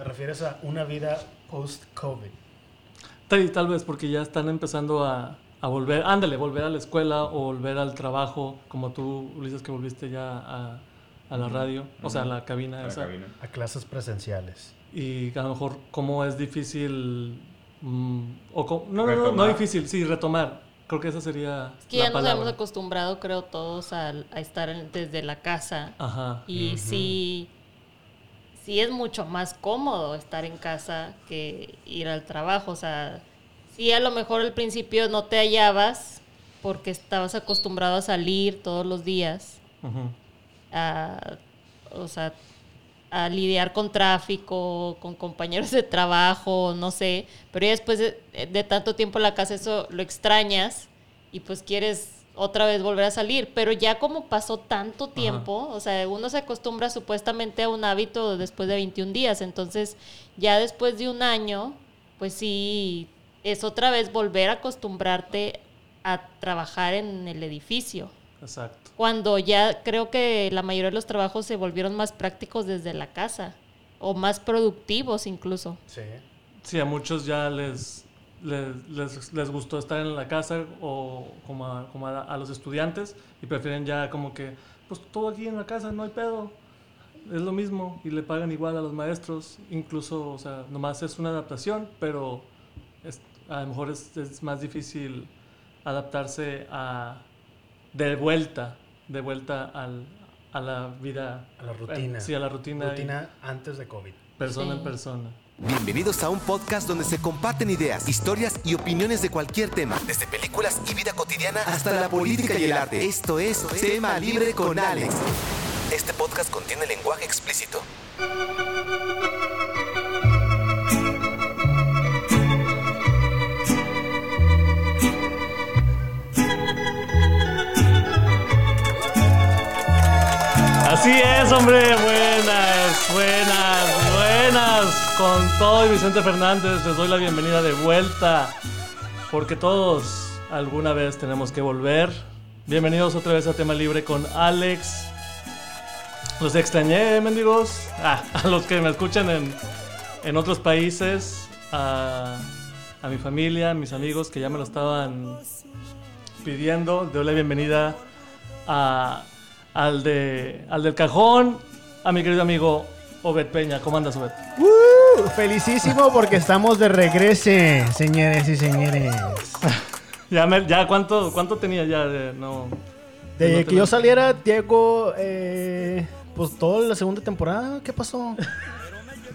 te refieres a una vida post-COVID. Tal, tal vez porque ya están empezando a, a volver, ándale, volver a la escuela o volver al trabajo, como tú, Ulises, que volviste ya a, a la radio, o sea, a la cabina La esa. cabina. A clases presenciales. Y a lo mejor cómo es difícil, mm, o no, no, no, no difícil, sí, retomar. Creo que esa sería Es que la ya nos hemos acostumbrado, creo, todos a, a estar en- desde la casa. Ajá. Y sí, sí es mucho más cómodo estar en casa que ir al trabajo. O sea, sí a lo mejor al principio no te hallabas porque estabas acostumbrado a salir todos los días, a, o sea, a lidiar con tráfico, con compañeros de trabajo, no sé. Pero ya después de, de tanto tiempo en la casa eso lo extrañas y pues quieres otra vez volver a salir. Pero ya como pasó tanto tiempo, o sea, uno se acostumbra supuestamente a un hábito después de 21 días. Entonces ya después de un año, pues sí, es otra vez volver a acostumbrarte a trabajar en el edificio Exacto. cuando ya creo que la mayoría de los trabajos se volvieron más prácticos desde la casa o más productivos incluso. Sí. Sí, a muchos ya les, les, les, les gustó estar en la casa o como, a, como a, a los estudiantes y prefieren ya como que, pues todo aquí en la casa, no hay pedo. Es lo mismo y le pagan igual a los maestros. Incluso, o sea, nomás es una adaptación, pero es- a lo mejor es, es más difícil adaptarse a de vuelta, de vuelta al, a la vida. A la rutina. Sí, a la rutina. y antes de COVID. persona Sí. en persona. Bienvenidos a un podcast donde se comparten ideas, historias y opiniones de cualquier tema, desde películas y vida cotidiana hasta la política y el arte. Esto es Tema Libre con Alex. Este podcast contiene lenguaje explícito. Así es, hombre. Con todo y Vicente Fernández les doy la bienvenida de vuelta. Porque todos alguna vez tenemos que volver. Bienvenidos otra vez a Tema Libre con Alex. Los extrañé, mendigos. Ah, a los que me escuchan en, en otros países. A, mi familia, a mis amigos que ya me lo estaban pidiendo. Doy la bienvenida a, al, de, al del cajón, a mi querido amigo Obed Peña. ¿Cómo andas, Obed? ¡Uh! Felicísimo porque estamos de regreso, señores y señores. Ya, me- ya ¿cuánto, ¿cuánto tenía ya de no? de no que yo saliera, Diego, eh, pues toda la segunda temporada, ¿qué pasó?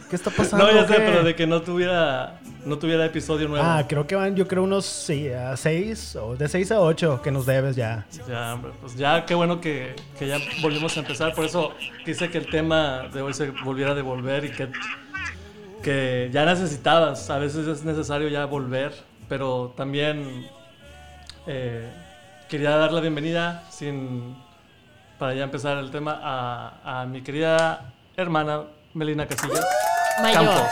¿Qué está pasando? No, ya sé, pero de que no tuviera, no tuviera episodio nuevo. Ah, creo que van, yo creo unos sí, a seis, o de seis a ocho que nos debes ya. Ya, hombre, pues ya qué bueno que, que ya volvimos a empezar. Por eso quise que el tema de hoy se volviera a devolver y que, que ya necesitabas. A veces es necesario ya volver, pero también eh, quería dar la bienvenida sin para ya empezar el tema a, a mi querida hermana Melina Casillas. Mayor. Campos.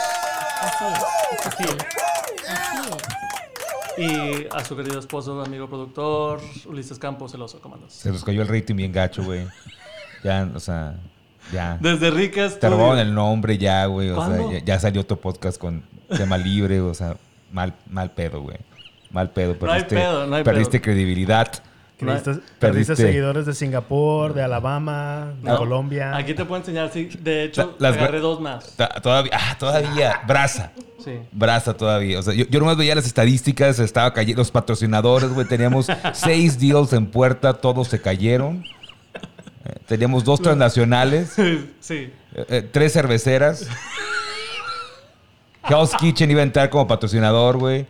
Así es. Así es. Así es. Y a su querido esposo, amigo productor, Ulises Campos, el oso, ¿cómo andas? Se nos cayó el rating bien gacho, güey. Ya, o sea, ya. Desde Ricas. Te robaron el nombre ya, güey. O sea, ya, ya salió otro podcast con tema libre, o sea, mal, mal pedo, güey. Mal pedo. No hay Perdiste, pedo, no hay perdiste pedo. credibilidad. Perdiste, Perdiste. perdiste seguidores de Singapur, de Alabama, de No, Colombia. Aquí te puedo enseñar, sí. De hecho, La- las- agarré dos más. Ta- Todavía, ah, todavía, brasa. Sí. Brasa todavía. O sea, yo, yo nomás veía las estadísticas, estaba cayendo los patrocinadores, güey. Teníamos seis deals en puerta, todos se cayeron. Teníamos dos transnacionales, sí. eh, eh, tres cerveceras. Hell's Kitchen iba a entrar como patrocinador, güey.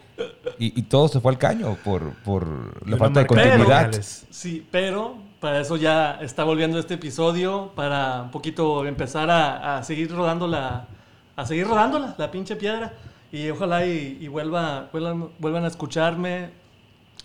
Y, y todo se fue al caño por, por la falta de continuidad. Sí, pero para eso ya está volviendo este episodio, para un poquito empezar a, a seguir rodando la, a seguir rodándola, la pinche piedra. Y ojalá y, y vuelva, vuelvan, vuelvan a escucharme.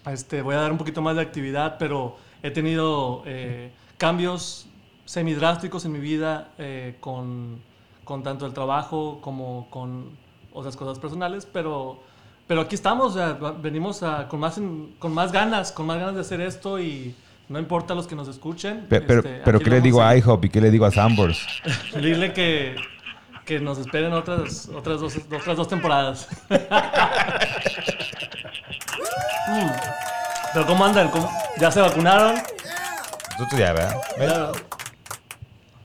Este, voy a dar un poquito más de actividad, pero he tenido eh, cambios semidrásticos en mi vida eh, con, con tanto el trabajo como con otras cosas personales, pero, pero aquí estamos, venimos a- con, más, en- con más ganas, con más ganas de hacer esto y no importa los que nos escuchen. Pe- Pero, este, pero ¿qué le digo a. IHOP y qué le digo a Sambors? Dile que, que nos esperen otras, otras, dos, otras dos temporadas. Mm. Pero ¿cómo andan? ¿Cómo- ¿Ya se vacunaron? Nosotros ya, ¿verdad? Claro.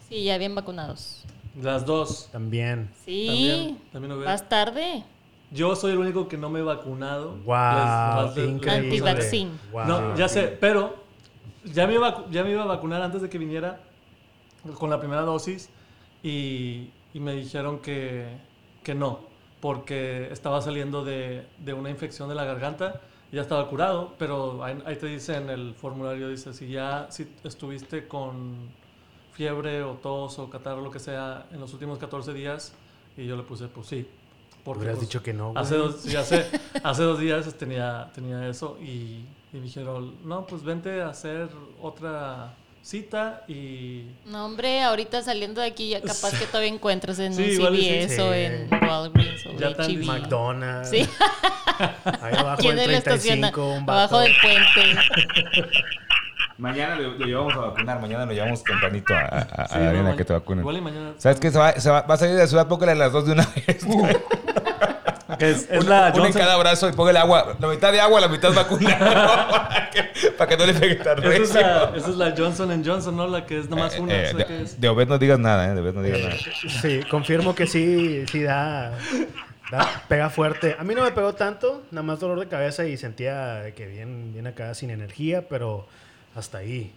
Sí, ya bien vacunados. Las dos. También. Sí. También, también. Más tarde. Yo soy el único que no me he vacunado. Wow, increíble. Antivaccín. Wow. No, ya sé, pero ya me, iba, ya me iba a vacunar antes de que viniera con la primera dosis y, y me dijeron que, que no, porque estaba saliendo de, de una infección de la garganta ya estaba curado, pero ahí, ahí te dice en el formulario, dice, si ya si estuviste con fiebre o tos o catarro, lo que sea, en los últimos 14 días, y yo le puse, pues sí. Porque, Hubieras pues, dicho que no. güey. Hace dos, sí, hace, hace dos días tenía, tenía eso y, y me dijeron, no, pues vente a hacer otra cita y... No, hombre, ahorita saliendo de aquí ya capaz que todavía encuentras en Sí, un y sí. CVS o Sí. en Walgreens o Ya tan H-E-B. McDonald's. Sí, Ahí abajo ¿quién del le estaciona? 35, un. Abajo del puente. Mañana lo, lo llevamos a vacunar, mañana lo llevamos tempranito a, a, a Sí, la arena que te vacunen. Igual y mañana... ¿Sabes qué? Se va, se va, va a salir de la ciudad, póngale a las dos de una vez. Que es, es una, la en Johnson- cada brazo y póngale agua. La mitad de agua, la mitad vacuna. para, que, para que no le pegue tan Esa es, recio. la, esa es la Johnson Johnson, ¿no? La que es nomás Eh, una. eh, ¿sabes de, qué es? de Obed no digas nada, ¿eh? De Obed no digas nada. Sí, confirmo que sí, sí da, da- pega fuerte. A mí no me pegó tanto, nada más dolor de cabeza y sentía que bien, bien acá sin energía, pero hasta ahí.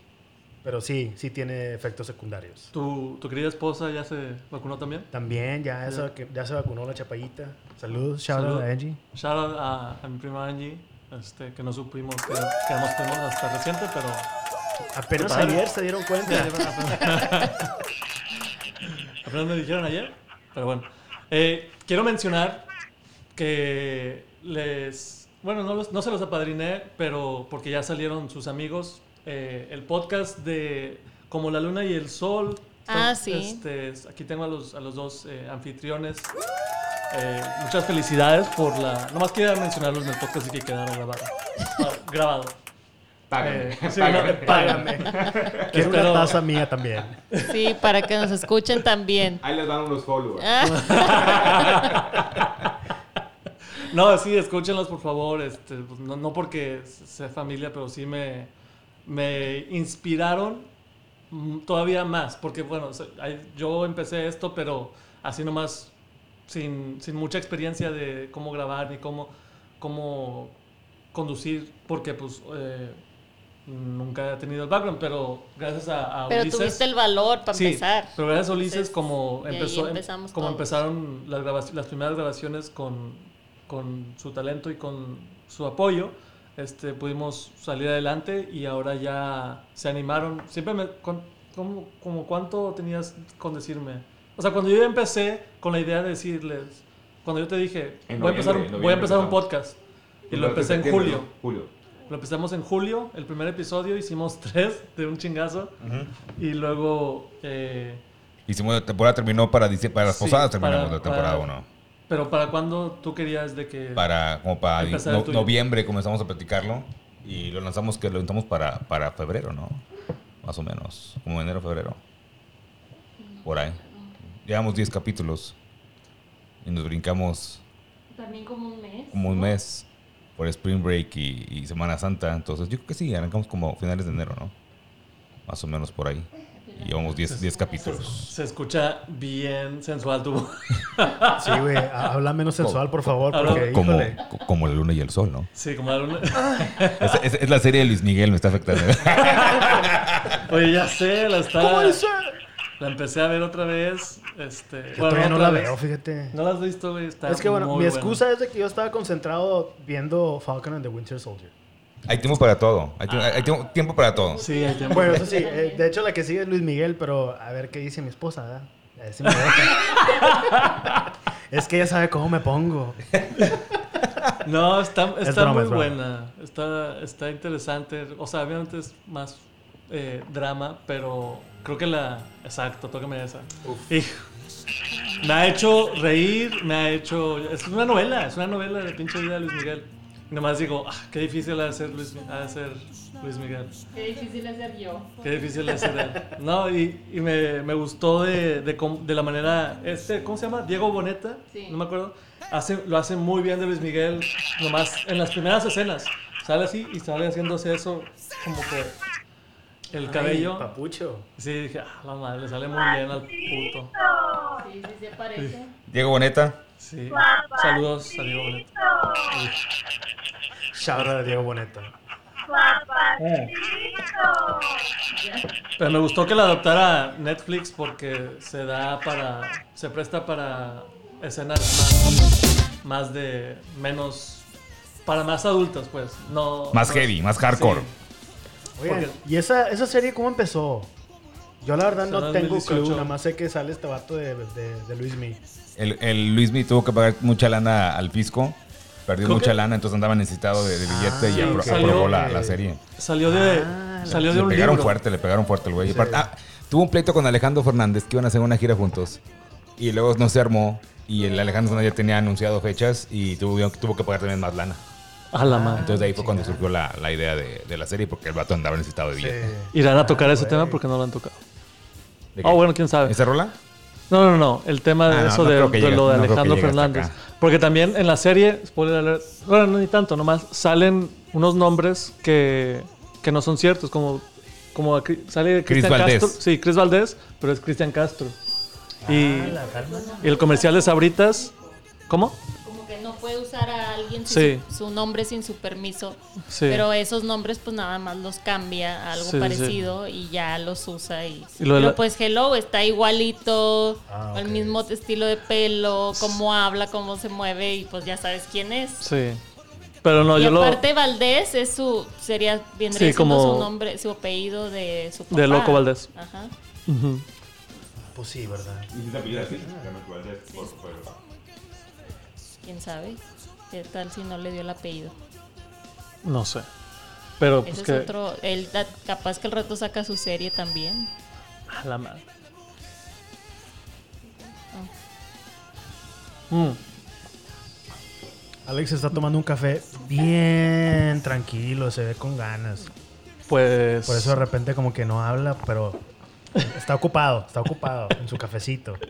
Pero sí, sí tiene efectos secundarios. ¿Tu, ¿Tu querida esposa ya se vacunó también? También ya, esa que- ya se vacunó la chapallita. Saludos, shout out Salud. a Angie. Shout out a, a mi prima Angie, este, que no supimos que, que éramos primos hasta reciente, pero... Apenas Padre. ayer se dieron cuenta. Apenas me dijeron ayer. Pero bueno. Eh, quiero mencionar que les. Bueno, no, los- no se los apadriné, pero porque ya salieron sus amigos. Eh, el podcast de Como la Luna y el Sol. Ah, sí. este, aquí tengo a los, a los dos eh, anfitriones. Eh, muchas felicidades por la. Nomás quería mencionarlos en el podcast y que quedaron grabado. Ah, grabado. Eh, sí, no, Págame. Quiero una Espero- taza mía también. Sí, para que nos escuchen también. Ahí les dan unos followers. No, sí, escúchenlos por favor. Este, pues, no, no porque sea familia, pero sí me, me inspiraron todavía más. Porque, bueno, yo empecé esto, pero así nomás, sin, sin mucha experiencia de cómo grabar ni cómo, cómo conducir, porque pues eh, nunca he tenido el background, pero gracias a, a Pero Ulises- tuviste el valor para Sí, empezar. Pero gracias a Ulises, Entonces, como, empezó, em- como todos. empezaron las, las primeras grabaciones con, con su talento y con su apoyo, este, pudimos salir adelante y ahora ya se animaron. Siempre me... cuan- ¿cómo- como ¿Cuánto tenías con decirme? O sea, cuando yo empecé con la idea de decirles, cuando yo te dije, voy a empezar, un, voy a empezar un podcast. Y lo empecé en julio. Julio. Lo empezamos en julio, el primer episodio, hicimos tres de un chingazo. Y luego, eh, Hicimos la temporada terminó para para las Sí, posadas terminamos para- la temporada para- 1. Pero ¿para cuándo tú querías de que... Para como para no- noviembre comenzamos a platicarlo y lo lanzamos que lo lanzamos para para febrero, ¿no? Más o menos, como enero febrero. Por ahí. Llevamos 10 capítulos y nos brincamos También como un mes. como un mes por Spring Break y, y Semana Santa. Entonces, yo creo que sí, arrancamos como finales de enero, ¿no? Más o menos por ahí. Y llevamos 10 10 capítulos. Se escucha bien sensual tu voz. Sí, güey. ha- Habla menos sensual, por favor, porque, Como, como la luna y el sol, ¿no? Sí, como la luna. Es, es- es la serie de Luis Miguel, me está afectando. Oye, ya sé, la está... ¿Cómo dice? La empecé a ver otra vez. Este, Yo todavía no la vez. veo, fíjate. ¿No la has visto, güey? Está es que bueno, mi buena. excusa es de que yo estaba concentrado viendo Falcon and the Winter Soldier. Hay tiempo para todo. Hay, tiempo- hay tiempo- tiempo para todo. Sí, hay tiempo. Bueno, eso sí, eh, de hecho la que sigue es Luis Miguel, pero a ver qué dice mi esposa, ¿verdad? A ver si me deja. es que ella sabe cómo me pongo. No, está, Es está broma, muy es buena. Está, está interesante. O sea, obviamente es más eh, drama, pero creo que la. Exacto, tócame esa. Hijo. Me ha hecho reír, me ha hecho. Es una novela, es una novela de pinche vida de Luis Miguel. Nomás digo, ah, qué difícil ha de ser Luis, Luis Miguel. Qué difícil ser yo. Qué difícil ser él. No, y, y me, me gustó de, de, de la manera. Este, ¿Cómo se llama? Diego Boneta. Sí. No me acuerdo. Hace, lo hace muy bien de Luis Miguel. Nomás en las primeras escenas. Sale así y sale haciéndose eso como que. El cabello. Ay, papucho. Sí, dije, ah, la madre, le sale muy bien al puto. Sí, sí se parece. Diego Boneta. Sí. Saludos a Diego Boneta. Shout out a Diego Boneta. Pero me gustó que la adoptara Netflix porque se da para. se presta para escenas más, más de. menos. para más adultos, pues. No. Más no- heavy, más hardcore. Sí. Oigan, Porque- ¿y esa, esa serie cómo empezó? Yo la verdad no tengo 2018. clue, nada más sé que sale este vato de, de, de Luis Mi. El, el Luismi tuvo que pagar mucha lana al fisco. Perdió mucha que- lana, entonces andaba necesitado de, de billete y Ah, apro- ok. aprobó la, la serie. Salió de. Ah, salió de Le un pegaron libro. fuerte, le pegaron fuerte el güey. Sí. ah, tuvo un pleito con Alejandro Fernández que iban a hacer una gira juntos. Y luego no se armó. Y el Alejandro Fernández ya tenía anunciado fechas y tuvo, tuvo que pagar también más lana. A la madre. Entonces de ahí fue cuando surgió la, la idea de, de la serie porque el vato andaba necesitado de billete. Sí. Irán a tocar Ah, ese tema porque no lo han tocado. Oh, bueno, quién sabe. ¿Esa rola? No, no, no. El tema de Ah, eso no de, llegue- lo de no Alejandro Fernández. Porque también en la serie, spoiler alert, bueno, no ni tanto, nomás salen unos nombres que, que no son ciertos, como, como aquí sale Cristian. Castro. Sí, Chris Valdés, pero es Cristian Castro. Y, Ah, la calma. y el comercial de Sabritas, ¿cómo? Puede usar a alguien sin Sí. su, su nombre sin su permiso. Sí. Pero esos nombres pues nada más los cambia a algo Sí, sí, sí. parecido y ya los usa y, Y lo pero la- pues Hello está igualito, Ah, el mismo estilo de pelo, cómo habla, cómo se mueve y pues ya sabes quién es. Sí. Pero no, y yo lo... aparte Valdés es su sería vendría como- su nombre, su apellido de su papá. De Loco Valdés. Ajá. Pues sí, ¿verdad? ¿Quién sabe? ¿Qué tal si no le dio el apellido? No sé. Pero pues Ese que... es otro, él da- capaz que el rato saca su serie también. A la madre. Mm. Alex está tomando un café bien tranquilo, se ve con ganas. Pues... Por eso de repente como que no habla, pero está ocupado, está ocupado en su cafecito.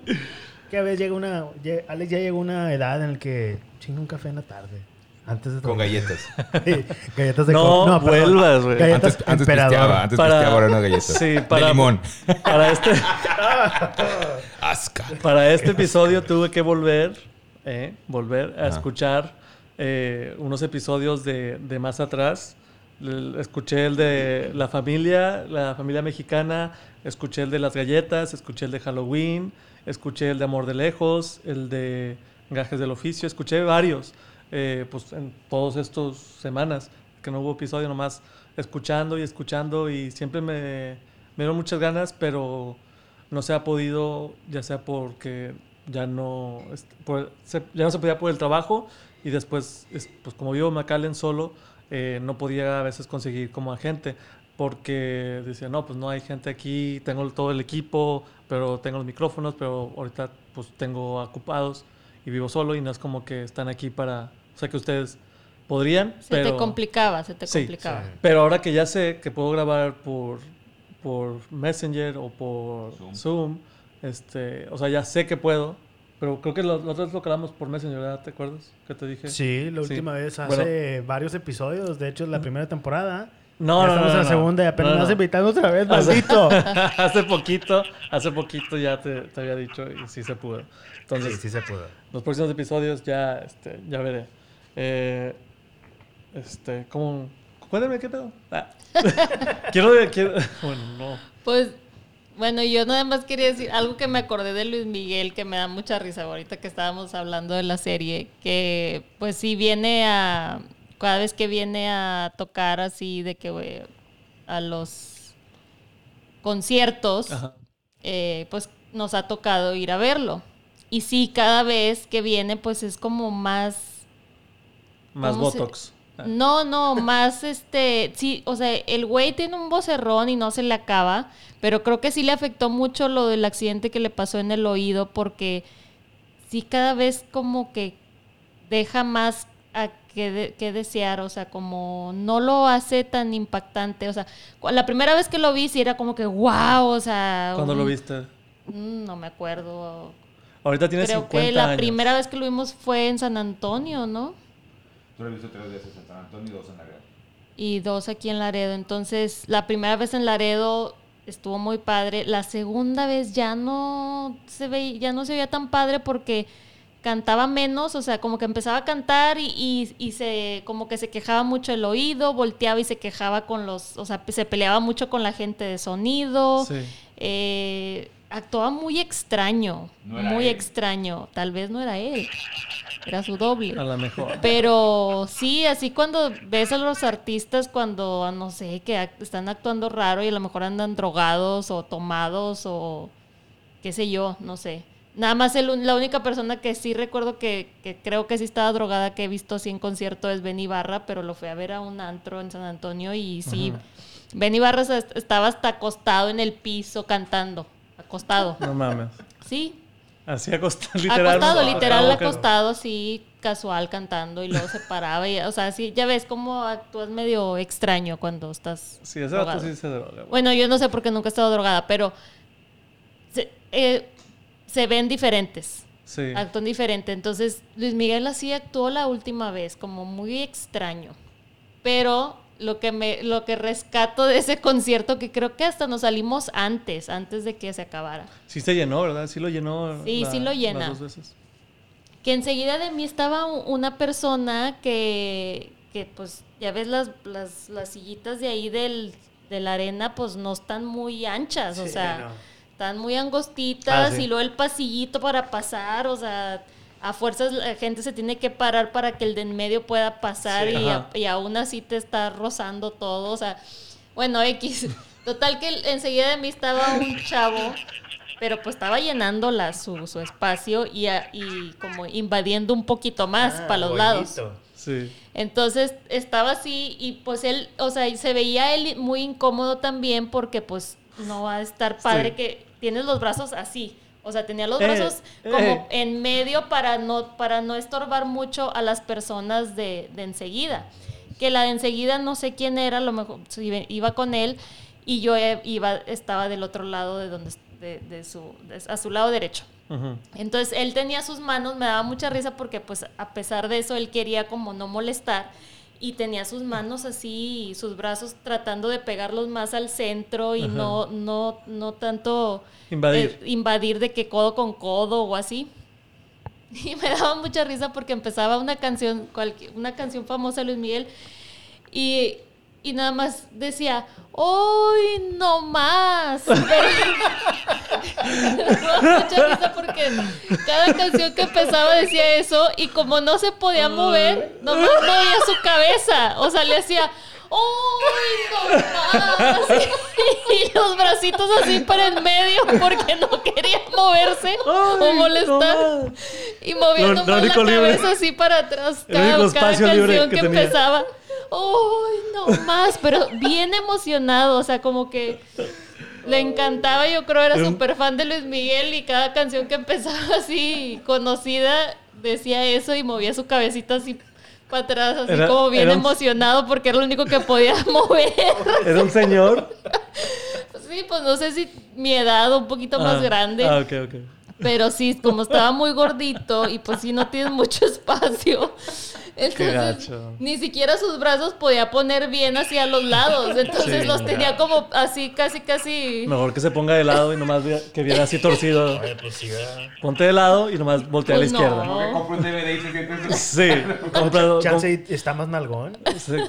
Que a veces llega una... Alex ya llegó a una edad en la que chinga un café en la tarde. Antes de Con galletas. Sí, galletas de No, perdón. vuelvas, güey. Galletas Antes, antes pisteaba, antes Para- pisteaba ahora unas galletas. Sí, para- De limón. Para este... Asca. Para este episodio tuve que volver, eh, volver a escuchar eh, unos episodios de, de más atrás. Escuché el de la familia, la familia mexicana, escuché el de las galletas, escuché el de Halloween, escuché el de Amor de Lejos, el de Gajes del Oficio, escuché varios, eh, pues en todos estos semanas que no hubo episodio, nomás escuchando y escuchando y siempre me, me dieron muchas ganas, pero no se ha podido, ya sea porque ya no, se- ya no se podía por el trabajo y después, es- pues como vivo en McAllen solo, eh, no podía a veces conseguir como a gente porque decía, no, pues no hay gente aquí, tengo todo el equipo, pero tengo los micrófonos, pero ahorita pues tengo ocupados y vivo solo y no es como que están aquí para, o sea que ustedes podrían, Se pero... te complicaba, se te Sí, complicaba. sí. Pero ahora que ya sé que puedo grabar por, por Messenger o por Zoom. este, o sea, ya sé que puedo, pero creo que lo- nosotros lo grabamos por Messenger, ¿verdad? ¿Te acuerdas? Que te dije. Sí, la Sí. última vez hace Bueno. varios episodios, de hecho es la primera temporada. No, Ya no, estamos no, en la no, segunda y apenas No, me no. vas invitando otra vez, Hace- maldito. hace poquito, hace poquito ya te, te había dicho y sí se pudo. Entonces, sí, sí se pudo. los próximos episodios ya, este, ya veré. Eh, este, ¿cómo? Cuéntame qué pedo. Ah. quiero, quiero, bueno, no. Pues, bueno, yo nada más quería decir algo que me acordé de Luis Miguel, que me da mucha risa ahorita que estábamos hablando de la serie, que pues sí viene a, cada vez que viene a tocar así de que güey, a los conciertos, eh, pues nos ha tocado ir a verlo. Y sí, cada vez que viene, pues es como más Más ¿Cómo se- Botox. Ah. No, no, más este, sí, o sea, el güey tiene un vocerrón y no se le acaba, pero creo que sí le afectó mucho lo del accidente que le pasó en el oído porque sí cada vez como que deja más que, de- que desear, o sea, como no lo hace tan impactante, o sea, la primera vez que lo vi sí era como que wow, o sea, ¿Cuándo un- lo viste? Mm, no me acuerdo. Ahorita tienes Creo 50 que la años. primera vez que lo vimos fue en San Antonio, ¿no? Tú lo he visto tres veces en San Antonio y dos en Laredo. y dos aquí en Laredo. Entonces, la primera vez en Laredo estuvo muy padre. La segunda vez ya no se veía, ya no se veía tan padre porque cantaba menos, o sea, como que empezaba a cantar y, y- y se como que se quejaba mucho el oído, volteaba y se quejaba con los, o sea, se peleaba mucho con la gente de sonido. Sí. Eh, actuaba muy extraño, No muy él. extraño. Tal vez no era él, era su doble. A lo mejor. Pero sí, así cuando ves a los artistas cuando, no sé, que act- están actuando raro y a lo mejor andan drogados o tomados o qué sé yo, no sé. Nada más el la única persona que sí recuerdo que, que creo que sí estaba drogada que he visto así en concierto es Ben Ibarra, pero lo fui a ver a un antro en San Antonio y sí, Ben Ibarra estaba hasta acostado en el piso cantando, acostado. No mames. Sí, Así acostado, literal. acostado, no, literal acostado, así casual cantando y luego se paraba y, o sea, sí, ya ves cómo actúas medio extraño cuando estás Sí, ese sí se droga. Bueno, yo no sé por qué nunca he estado drogada, pero eh, se ven diferentes, Sí. actúan diferente. Entonces, Luis Miguel así actuó la última vez, como muy extraño. Pero lo que me, lo que rescato de ese concierto, que creo que hasta nos salimos antes, antes de que se acabara. Sí se llenó, ¿verdad? Sí lo llenó. Sí, sí lo llena. Las dos veces. que enseguida de mí estaba una persona que, que pues ya ves las, las, las sillitas de ahí del, de la arena pues no están muy anchas, o sea, no. Están muy angostitas Ah, sí. y luego el pasillito para pasar, o sea, a fuerzas la gente se tiene que parar para que el de en medio pueda pasar Sí. y, a- y aún así te está rozando todo, o sea, bueno, X. Total que enseguida de mí estaba un chavo pero pues estaba llenando la, su, su espacio y, a- y como invadiendo un poquito más Ah, para los lados. bonito. Sí. Entonces estaba así y pues él, o sea, y se veía él muy incómodo también porque pues no va a estar padre Sí. que tienes los brazos así. O sea, tenía los Eh, brazos como eh. en medio para no, para no estorbar mucho a las personas de, de enseguida. Que la de enseguida no sé quién era, a lo mejor iba- con él y yo iba, estaba del otro lado de donde de, de su, de- a su lado derecho. Entonces él tenía sus manos, me daba mucha risa porque pues a pesar de eso él quería como no molestar y tenía sus manos así, y sus brazos tratando de pegarlos más al centro y Ajá. no, no, no tanto Invadir. eh, invadir de que codo con codo o así. Y me daba mucha risa porque empezaba una canción, una canción famosa de Luis Miguel y, y nada más decía, ¡Hoy no más! Mucha risa porque cada canción que empezaba decía eso y como no se podía mover, nomás movía su cabeza. O sea, le hacía, ¡Uy, no! Y los bracitos así para el medio porque no quería moverse o molestar. no y moviendo lo más la único libre. cabeza así para atrás. Cada, cada canción que que, empezaba. ¡Uy, no más! Pero bien emocionado. O sea, como que le encantaba. Yo creo era súper fan de Luis Miguel y cada canción que empezaba así conocida decía eso y movía su cabecita así para atrás, así Era- como bien un- emocionado porque era lo único que podía mover. Era un señor. Sí, pues no sé si mi edad o un poquito más Ah, grande. Ah, ok, ok. Pero sí, como estaba muy gordito y pues sí no tienes mucho espacio. Entonces, gacho. ni siquiera sus brazos podía poner bien hacia los lados. Entonces Sí, los tenía como así, casi, casi. Mejor que se ponga de lado y nomás vea- que viera así torcido. Oye, pues. Ponte de lado y nomás voltea a la Pues no. izquierda. Que compre un DVD y se siente Sí. Compra Chance está más nalgón.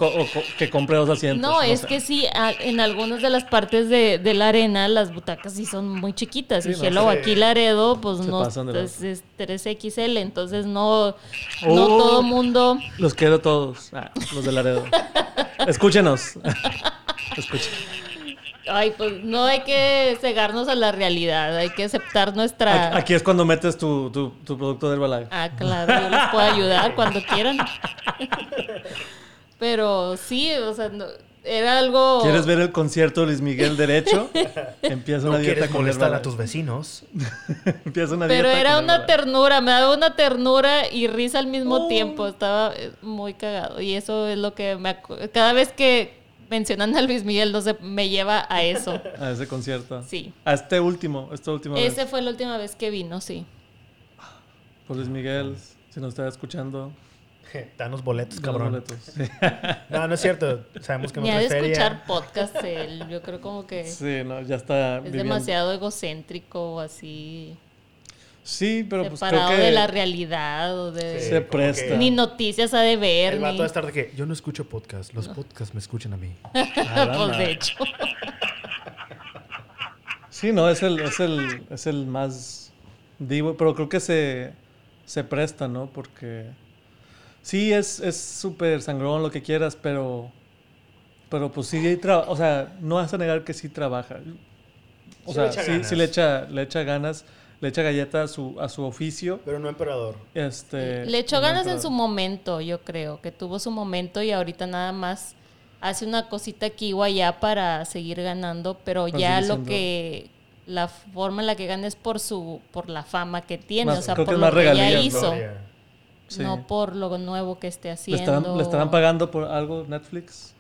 o que compre dos asientos. No, es sé. que sí, a- en algunas de las partes de, de la arena las butacas sí son muy chiquitas. Sí, y no, Hello, sí. aquí Laredo, pues Se no, es, es 3XL, entonces no, no Oh. todo mundo... Los quiero todos. Ah, los de Laredo. Escúchenos. Ay, pues no hay que cegarnos a la realidad, hay que aceptar nuestra... Aquí, es cuando metes tu, tu, tu producto del Herbalife. Ah, claro, yo les puedo ayudar cuando quieran. Pero sí, o sea, no- era algo... ¿Quieres ver el concierto de Luis Miguel derecho? Empieza ¿No una dieta quieres con molestar a tus vecinos? Empieza una Pero dieta era con una ternura, me daba una ternura y risa al mismo Oh. tiempo. Estaba eh, muy cagado. Y eso es lo que me... Cada vez que mencionan a Luis Miguel, no sé, me lleva a eso. A ese concierto. Sí. A este último, esta última Ese vez. fue la última vez que vino, sí. Por Luis Miguel, si nos está escuchando. Danos boletos, danos cabrón. boletos. Sí. No, no es cierto. Sabemos que no Ni ha de trae feria. escuchar podcast él. Yo creo como que Sí, no, ya está es viviendo. demasiado egocéntrico o así. Sí, pero pues creo separado que de la realidad o de... Sí, se presta. Ni noticias ha de ver, El ni... vato va a estar de que yo no escucho podcast. Los podcasts me escuchan a mí. Pues de hecho. Sí, no, es el, es el, es el más divo, pero creo que se, se presta, ¿no? Porque sí es es súper sangrón lo que quieras, pero pero pues sí o sea, no vas a negar que sí trabaja. O Sí sea, le echa sí, ganas. sí le echa le echa ganas, le echa galleta a su a su oficio. Pero no emperador. Este Le echó no, ganas en su momento, yo creo, que tuvo su momento y ahorita nada más hace una cosita aquí o allá para seguir ganando, pero ya lo siendo- que la forma en la que gana es por su por la fama que tiene, Más- o sea, creo que por es lo más que ya hizo, Gloria. Sí. no por lo nuevo que esté ¿Le haciendo. estarán, ¿Le estarán pagando por algo Netflix?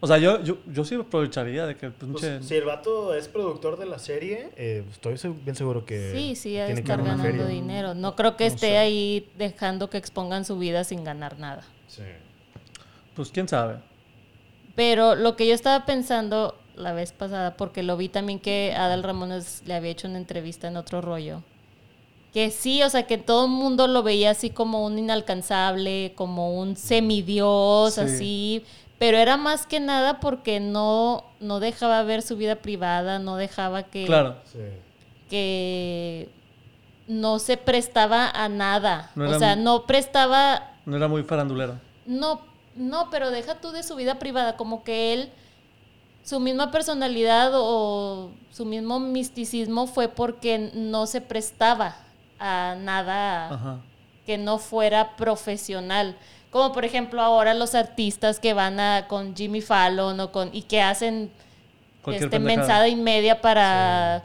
O sea, yo, yo, yo sí aprovecharía de que Pues, pinche... si el vato es productor de la serie, eh, estoy bien seguro que. Sí, sí, ha de tiene que estar una ganando feria. dinero. No creo que No esté sé. ahí dejando que expongan su vida sin ganar nada. Sí. Pues quién sabe. Pero lo que yo estaba pensando la vez pasada, porque lo vi también que Adal Ramones le había hecho una entrevista en otro rollo, que sí, o sea, que todo el mundo lo veía así como un inalcanzable, como un semidios, Sí. así, pero era más que nada porque no, no dejaba ver su vida privada, no dejaba que, Claro. Sí. que no se prestaba a nada. No o sea, no prestaba No era muy farandulero. no, no, pero deja tú de su vida privada, como que él, su misma personalidad o su mismo misticismo fue porque no se prestaba a nada Ajá. que no fuera profesional. Como por ejemplo ahora los artistas que van a con Jimmy Fallon o con y que hacen Cualquier este pendejada. mensada y media para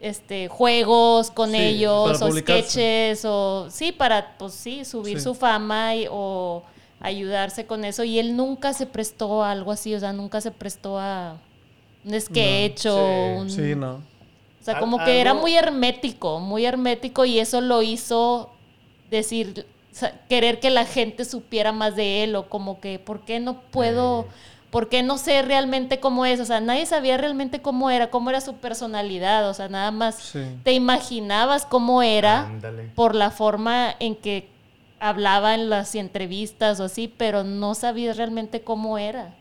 este juegos con Sí, ellos o sketches o sí para pues sí subir Sí. su fama y- o ayudarse con eso y él nunca se prestó a algo así o sea nunca se prestó a un sketch o un Sí, no. O sea como que era muy hermético muy hermético y eso lo hizo decir o sea, querer que la gente supiera más de él o como que por qué no puedo ¿Por qué no sé realmente cómo es? O sea, nadie sabía realmente cómo era, cómo era su personalidad. O sea, nada más Sí. te imaginabas cómo era Ándale. por la forma en que hablaba en las entrevistas o así, pero no sabías realmente cómo era.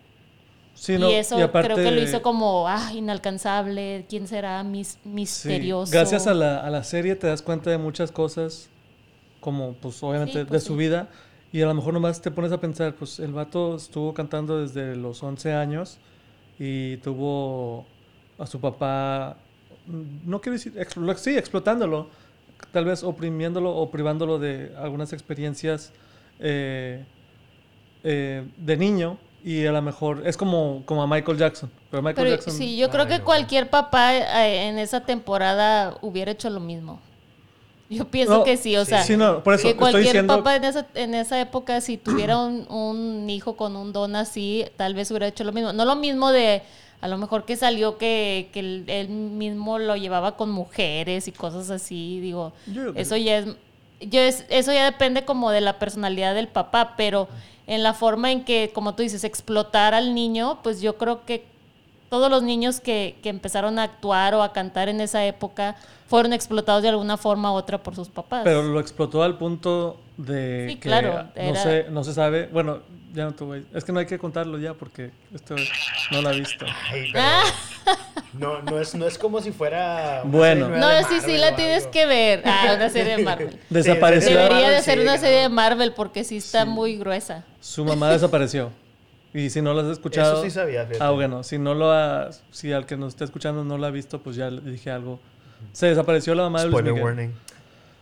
Sí, no. y eso aparte- creo que lo hizo como, ah, inalcanzable, ¿quién será? Mis, sí, misterioso. Gracias a la, a la serie te das cuenta de muchas cosas, como pues obviamente Sí, pues, de su vida, y a lo mejor nomás te pones a pensar, pues el vato estuvo cantando desde los 11 años y tuvo a su papá, mm, no quiero decir, sí, explotándolo, tal vez oprimiéndolo o privándolo de algunas experiencias eh, eh, de niño. Y a lo mejor es como, como a Michael Jackson. Pero Michael Pero Jackson. sí, yo creo Ay, que no. cualquier papá eh, en esa temporada hubiera hecho lo mismo. Yo pienso No, que sí, o sea, sí, no, por eso que cualquier diciendo- papá en esa, en esa época, si tuviera un, un hijo con un don así, tal vez hubiera hecho lo mismo. No lo mismo de, a lo mejor que salió que, que él, mismo lo llevaba con mujeres y cosas así, digo, Yo eso ya es, yo es, eso ya depende como de la personalidad del papá, pero en la forma en que, como tú dices, explotar al niño, pues yo creo que todos los niños que, que empezaron a actuar o a cantar en esa época fueron explotados de alguna forma u otra por sus papás. Pero lo explotó al punto de Sí, que claro, no, se, no se sabe. Bueno, ya no te voy. Es que no hay que contarlo ya porque esto no lo ha visto. Ay, pero no, no, es, no es como si fuera. Bueno. no, sí, sí Marvel la o tienes que ver. Ah, una serie de Marvel. Desapareció. Sí, Debería de ser sí, una serie de Marvel porque sí está Sí. muy gruesa. Su mamá desapareció. Y si no lo has escuchado. Eso sí sabía, fíjate. Ah, bueno, si no lo ha, si al que nos está escuchando no lo ha visto, pues ya le dije algo. Se desapareció la mamá de Luis Spoiler Miguel. warning.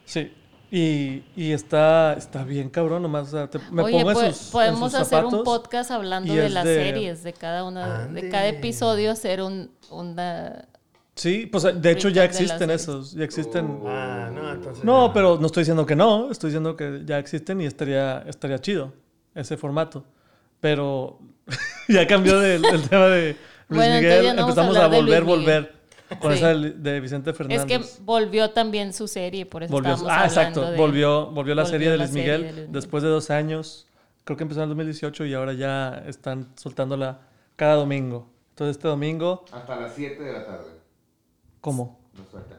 Sí. Y, y está, está bien cabrón, nomás. o sea, te- me Oye, pongo en pues, sus- en podemos sus hacer un podcast hablando de las de- series, de cada una, Ande. de cada episodio, hacer un, una... Sí, pues de hecho ya existen esos. Ya existen. Ah, no, entonces. No, pero no estoy diciendo que no, estoy diciendo que ya existen y estaría, estaría chido ese formato. Pero ya cambió del, el tema de Luis Bueno, Miguel, no a empezamos a, de volver, volver con Sí. esa de de Vicente Es Fernández. que volvió también su serie, por eso volvió, estábamos ah, exacto, de- volvió, volvió la volvió serie de la Luis serie Miguel de Luis Miguel. después de dos años. Creo que empezó en el 2018 y ahora ya están soltándola cada domingo. Entonces este domingo, Hasta las 7 de la tarde ¿cómo? sueltan.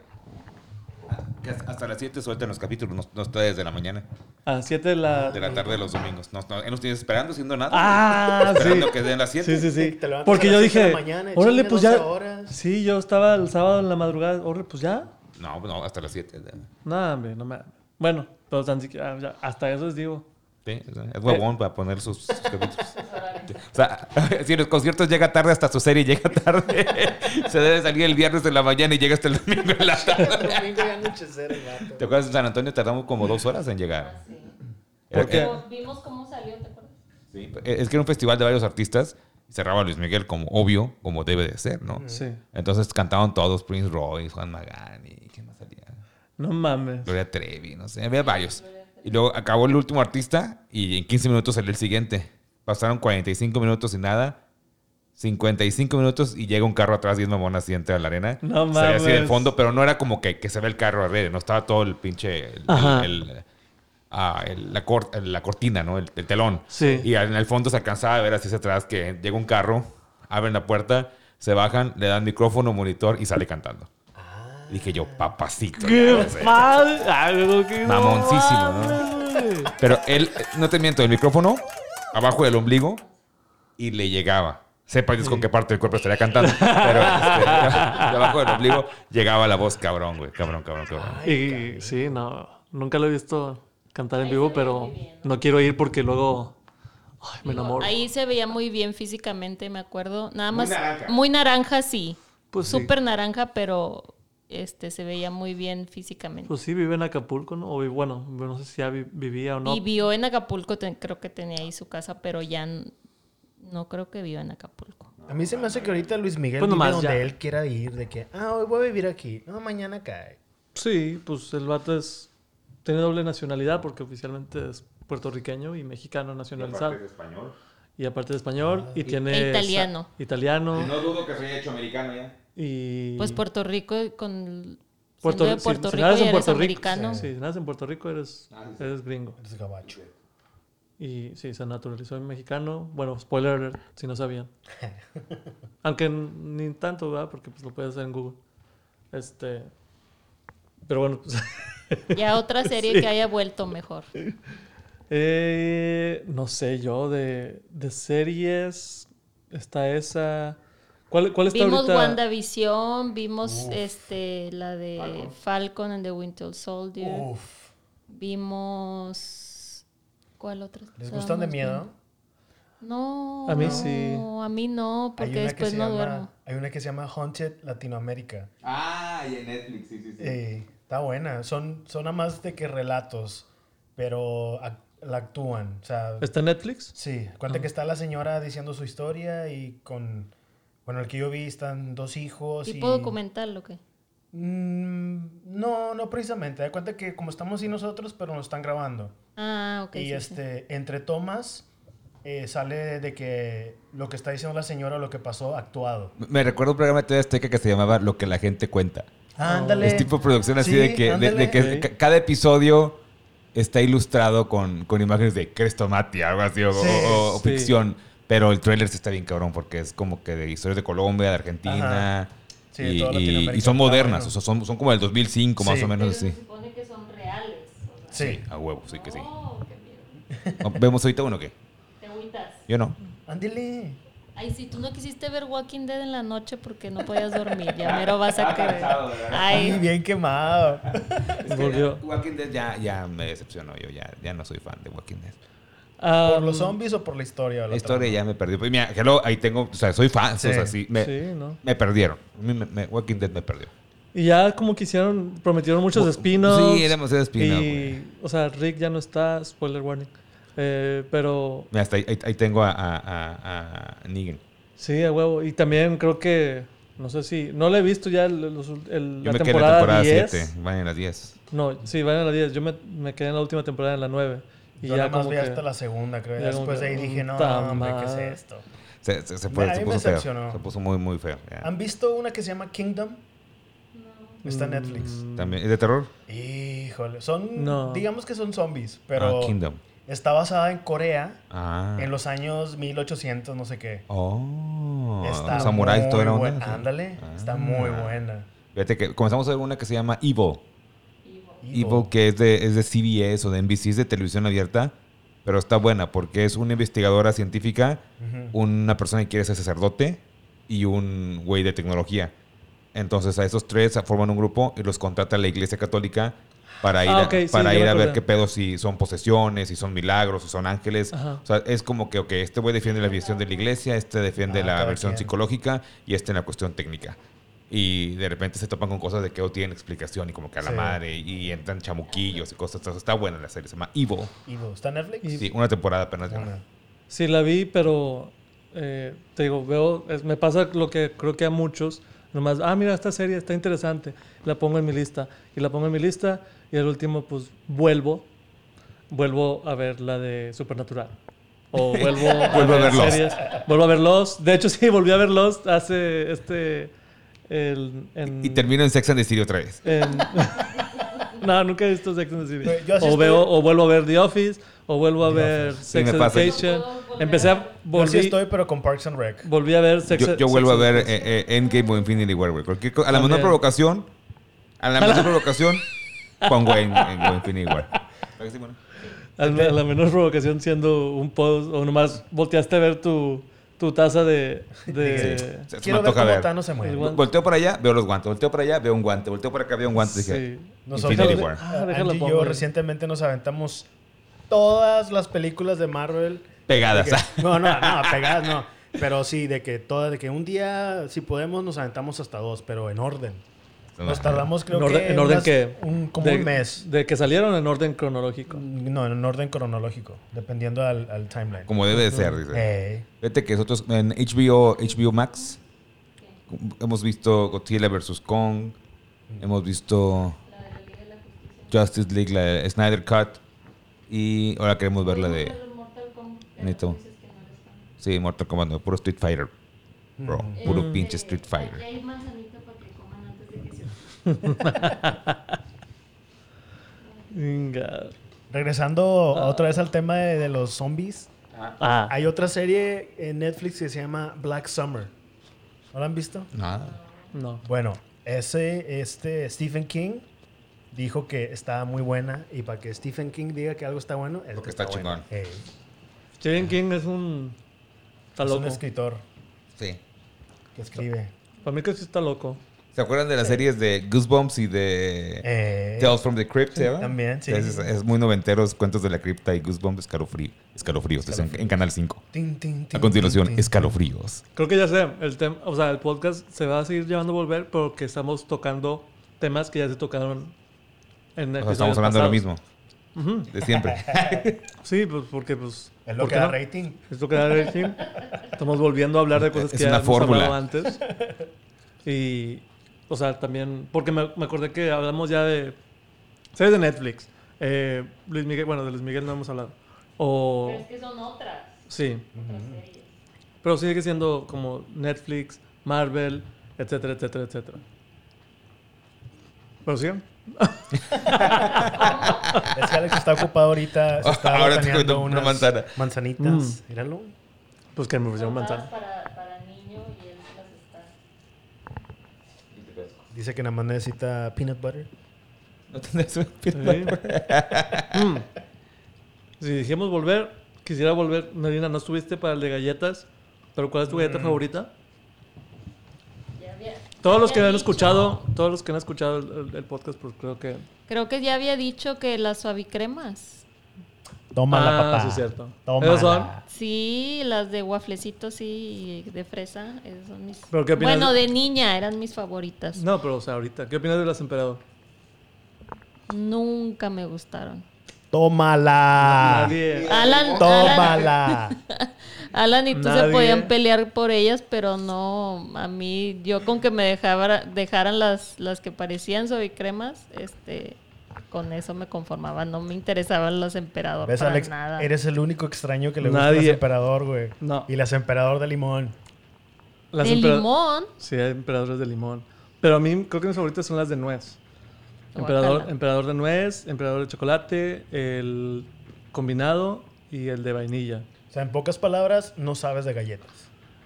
Hasta las 7 sueltan los capítulos, no, no está desde la mañana. A las 7 de la... De la tarde de los domingos. No, no, él nos tiene esperando haciendo nada. Ah, sí. Esperando que den las 7. Sí, sí, sí. Te Porque a yo de dije, la mañana, órale, pues 12 ya. horas. Sí, yo estaba el sábado en la madrugada, órale, pues ya. No, no, hasta las 7. No, hombre, no me. Bueno, pero ya, hasta eso les digo. Sí, es huevón para poner sus, sus capítulos. O sea, si en los conciertos llega tarde, hasta su serie llega tarde. Se debe salir el viernes de la mañana y llega hasta el domingo en la tarde. Domingo y anochecer el. ¿Te acuerdas en San Antonio? Tardamos como dos horas en llegar. Era- ¿Por qué? era- Vimos cómo salió, ¿te acuerdas? sí, es que era un festival de varios artistas. y Cerraba Luis Miguel como obvio, como debe de ser, ¿no? Sí. Entonces cantaban todos, Prince Royce, Juan Magani, ¿quién más salía? No mames. Gloria Trevi, no sé, había varios. Y luego acabó el último artista y en 15 minutos salió el siguiente. Pasaron 45 minutos y nada. 55 minutos y llega un carro atrás y es mamón y entra a la arena. No Se ve así del mames. fondo, pero no era como que, que se ve el carro arriba, no estaba todo el pinche. El, Ajá. el- el- ah, la, cor- la cortina, ¿no? El, el telón. Sí. Y en el fondo se alcanzaba a ver así hacia atrás que llega un carro, abren la puerta, se bajan, le dan micrófono, monitor y sale cantando. Dije yo, papacito. ¡Qué padre! Ay, Mamoncísimo, ¿no? Pero él, no te miento, el micrófono abajo del ombligo y le llegaba. Sepa Dios con qué parte del cuerpo estaría cantando. Pero este, de abajo del ombligo llegaba la voz cabrón, güey. Cabrón, cabrón, cabrón. Y sí, no. Nunca lo he visto cantar en vivo, pero no quiero ir porque luego. Ay, me enamoro. Ahí se veía muy bien físicamente, me acuerdo. Nada Muy más. naranja. Muy naranja, sí. Pues sí. Súper naranja, pero este se veía muy bien físicamente. Pues sí, vive en Acapulco, ¿no? O bueno, no sé si ya vi- vivía o no. Vivió en Acapulco, te- creo que tenía ahí su casa, pero ya no creo que viva en Acapulco. A mí se me hace que ahorita Luis Miguel Pues vive donde ya. él quiera ir, de que, ah, hoy voy a vivir aquí, no, mañana cae. Sí, pues el vato es. Tiene doble nacionalidad porque oficialmente es puertorriqueño y mexicano nacionalizado. español. Y aparte de español. y tiene. E italiano. Italiano. No dudo que se haya hecho americano ya. Y. Pues Puerto Rico con Puerto, de si- Puerto si Rico y en eres Puerto Rico. americano. Sí, si naces en Puerto Rico eres, eres gringo. Eres gabacho. Y sí, se naturalizó en mexicano. Bueno, spoiler alert, si no sabían. Aunque ni tanto, ¿verdad? Porque pues lo puedes hacer en Google. Este. Pero bueno, pues. Ya otra serie Sí. que haya vuelto mejor. eh, no sé yo, de, de series. Está esa. ¿Cuál, cuál está Vimos ahorita? WandaVision, vimos este la de Falcon and the Winter Soldier. Uf. Vimos ¿Cuál otra? ¿Les gustan de miedo? viendo? No. A mí no, sí. A mí no, porque después no llama, duermo. hay una que se llama Haunted Latinoamérica. Ah, y en Netflix, sí, sí, sí. Eh, está buena. Son, son nada más de que relatos, pero la actúan. O sea, ¿Está en Netflix? sí. Cuenta que está la señora diciendo su historia y con... Bueno, el que yo vi están dos hijos. ¿Tipo y- documental o qué? Mm, no, no precisamente. Da cuenta que como estamos así nosotros, pero nos están grabando. Ah, ok. y sí, sí. este, entre tomas eh, sale de que lo que está diciendo la señora, lo que pasó, actuado. Me recuerdo un programa de TV Azteca que se llamaba Lo que la gente cuenta. Ándale. Es tipo producción así Sí, de que, de, de que cada episodio está ilustrado con, con imágenes de Crestomati, algo así, o, Sí, o- o sí. ficción. Pero el trailer sí está bien cabrón porque es como que de historias de Colombia, de Argentina. Ajá. Sí, de y, toda y- Latinoamérica. y son Está modernas, bueno. o sea, son, son como del 2005 más Sí. o menos Pero así. se supone que son reales. o sea. Sí. A huevo, sí que sí. Oh, qué. ¿Vemos ahorita uno o qué? Te agüitas. Yo no. Ándele. Ay, si tú no quisiste ver Walking Dead en la noche porque no podías dormir, ya mero vas a querer. Ay, bien quemado. Walking Dead ya, ya me decepcionó yo, ya, ya no soy fan de Walking Dead. Ah, ¿Por los zombies o por la historia? La historia ya me perdió. Pues mira, hello, ahí tengo, o sea, soy fan, Sí. o sea, sí, me, Sí, ¿no? me perdieron. A mí me- me- Walking Dead me perdió. Y ya como que hicieron, prometieron muchos spin-offs. Sí, demasiado spin-off, Y, o sea, Rick ya no está, spoiler warning. Eh, pero Mira, hasta ahí, ahí- ahí tengo a, a, a, a Negan. sí, a huevo. Y también creo que, no sé si, no le he visto ya el- los- el- Yo la me quedé en la temporada, temporada 10. 7. Van en las 10. No, sí, van a la 10. Yo me, me quedé en la última temporada, en la 9. Y Yo ya nada más vi hasta la segunda, creo. ya Después de ahí dije, no, hombre, ¿qué es esto? Se, se, se, fue, se puso feo. decepcionó. Se puso muy, muy feo. ¿Han visto una que se llama Kingdom? Está en Netflix. También, ¿Es de terror? Híjole, son, No. digamos que son zombies, pero Ah, Kingdom. está basada en Corea Ah. en los años 1800, no sé qué. Oh. Está los samuráis, onda. buena. Ándale, está Ah. muy buena. Fíjate que comenzamos a ver una que se llama Evil. Evil. Que es de, es de CBS o de NBC, es de televisión abierta. Pero está buena porque es una investigadora científica, una persona que quiere ser sacerdote y un güey de tecnología. Entonces a esos tres forman un grupo y los contrata la Iglesia Católica para ir, Ah, a, sí, para ir a ver qué pedo, si son posesiones, si son milagros, si son ángeles. Ajá. O sea, es como que, ok, este güey defiende la visión de la iglesia, este defiende Ah, la versión psicológica y este en la cuestión técnica. Y de repente se topan con cosas de que no tienen explicación y como que a la Sí. madre y entran chamuquillos y cosas. Entonces, está buena la serie, se llama Evil. Evil. ¿Está en Netflix? Y- Sí, una temporada apenas. Una. Sí, la vi, pero eh, te digo, veo, es- me pasa lo que creo que a muchos, nomás, ah, mira, esta serie está interesante, la pongo en mi lista, y la pongo en mi lista, y al último, pues, vuelvo, vuelvo a ver la de Supernatural. O vuelvo a, Vuelvo a ver Lost. series, vuelvo a ver Lost. De hecho, sí, volví a ver Lost hace este... El, en, Y termino en Sex and the City otra vez. en- no, nunca he visto Sex and the City. Pues, O, estoy- veo, o vuelvo a ver The Office, o vuelvo a The ver Office. Sí, Sex pasa. Education. Volver Empecé a-. Yo sí Volví, estoy, pero con Parks and Rec. volví a ver Sex Yo, yo Sex vuelvo a ver eh, eh, Endgame o Infinity War. Cualquier A la menor provocación, a la menor provocación, pongo en, en- Infinity War. ¿Verdad que sí, la, a la menor provocación siendo un post, o nomás volteaste a ver tu, tu taza de... de Sí. Se- se Quiero ver cómo ver. Thanos se. Igual. Volteo para allá, veo los guantes. Volteo para allá, veo un guante. Volteo para acá, veo un guante. Dije. Nosotros, War. Ah, Angie y yo recientemente nos aventamos todas las películas de Marvel. pegadas. Que- no, no, no, pegadas no. Pero sí, de que todas, de que un día, si podemos, nos aventamos hasta dos, pero en orden. Nos tardamos, creo en orden, que. en orden unas- que... Un, como de, un mes. De que salieron en orden cronológico. No, en orden cronológico, dependiendo al, al timeline. Como debe de ser, dice. Eh, Fíjate que nosotros en HBO, HBO Max hemos visto Godzilla vs. Kong, hemos visto Justice League, la de Snyder Cut y ahora queremos ver la de Neto. Sí, Mortal Kombat, no, puro Street Fighter. Bro, puro pinche Street Fighter. Aquí hay manzanita para que coman antes de regresando otra vez al tema de, de los zombies. Ah, Hay otra serie en Netflix que se llama Black Summer. ¿No la han visto? Nada. no. Bueno, ese, este Stephen King dijo que estaba muy buena y para que Stephen King diga que algo está bueno, es Porque que está bueno. chingón. Ey, Stephen King es un... Está es loco. un escritor Sí. que escribe. Para mí que sí está loco. ¿Se acuerdan de las series de Goosebumps y de Eh, Tales from the Crypt? ¿se también, sí. Es, es muy noventeros, cuentos de la cripta y Goosebumps, escalofrío, escalofríos, es en, en Canal 5. tin, tin, tin, A continuación, tin, tin. escalofríos. Creo que ya sé, el tema, o sea, el podcast se va a seguir llevando a volver porque estamos tocando temas que ya se tocaron en O sea, estamos hablando de lo mismo, Ujú. de siempre. Sí, pues porque pues Es lo ¿por que da no? rating. Es lo que da rating. Estamos volviendo a hablar de cosas Es que ya hemos hablado antes. Y o sea, también porque me, me acordé que hablamos ya de series de Netflix. Eh, Luis Miguel, bueno, de Luis Miguel no hemos hablado. O Pero es que son otras. sí, otras series. pero sigue siendo como Netflix, Marvel, etcétera, etcétera, etcétera. Pero sí. Es que Alex está ocupado ahorita. Se está Ahora te una unas manzana. Manzanitas. Mm. Míralo. Pues que me ofrecieron manzana. Para, para niño y él las está. Dice que nada más necesita peanut butter. ¿No tendrás un Sí. Mm. Si dijimos volver, quisiera volver. Marina, no estuviste para el de galletas, pero ¿cuál es tu Mm. galleta favorita? Ya había- Todos ya los que han dicho- escuchado, todos los que han escuchado el, el- el podcast, pues creo que Creo que ya había dicho que las suavicremas. Tómala, Ah, papá. sí, es cierto. Tómala. ¿Esos son? Sí, las de wafflecitos sí, de fresa. esas son mis... ¿Pero qué opinas Bueno, de- de niña eran mis favoritas. No, pero o sea, ahorita. ¿Qué opinas de las emperador? Nunca me gustaron. Tómala. Nadie. Alan, Tómala. Alan y tú Nadie. se podían pelear por ellas, pero no, a mí, yo con que me dejaba, dejaran las, las que parecían cremas, este, con eso me conformaba. No me interesaban las emperador ¿Ves, para Alex? nada. Eres el único extraño que le gusta Nadie. las emperador, güey. No. Y las emperador de limón. Las de empera- limón. Sí, hay emperadores de limón. Pero a mí creo que mis favoritas son las de nuez. Emperador, emperador de nuez, emperador de chocolate, el combinado y el de vainilla. O sea, en pocas palabras, no sabes de galletas.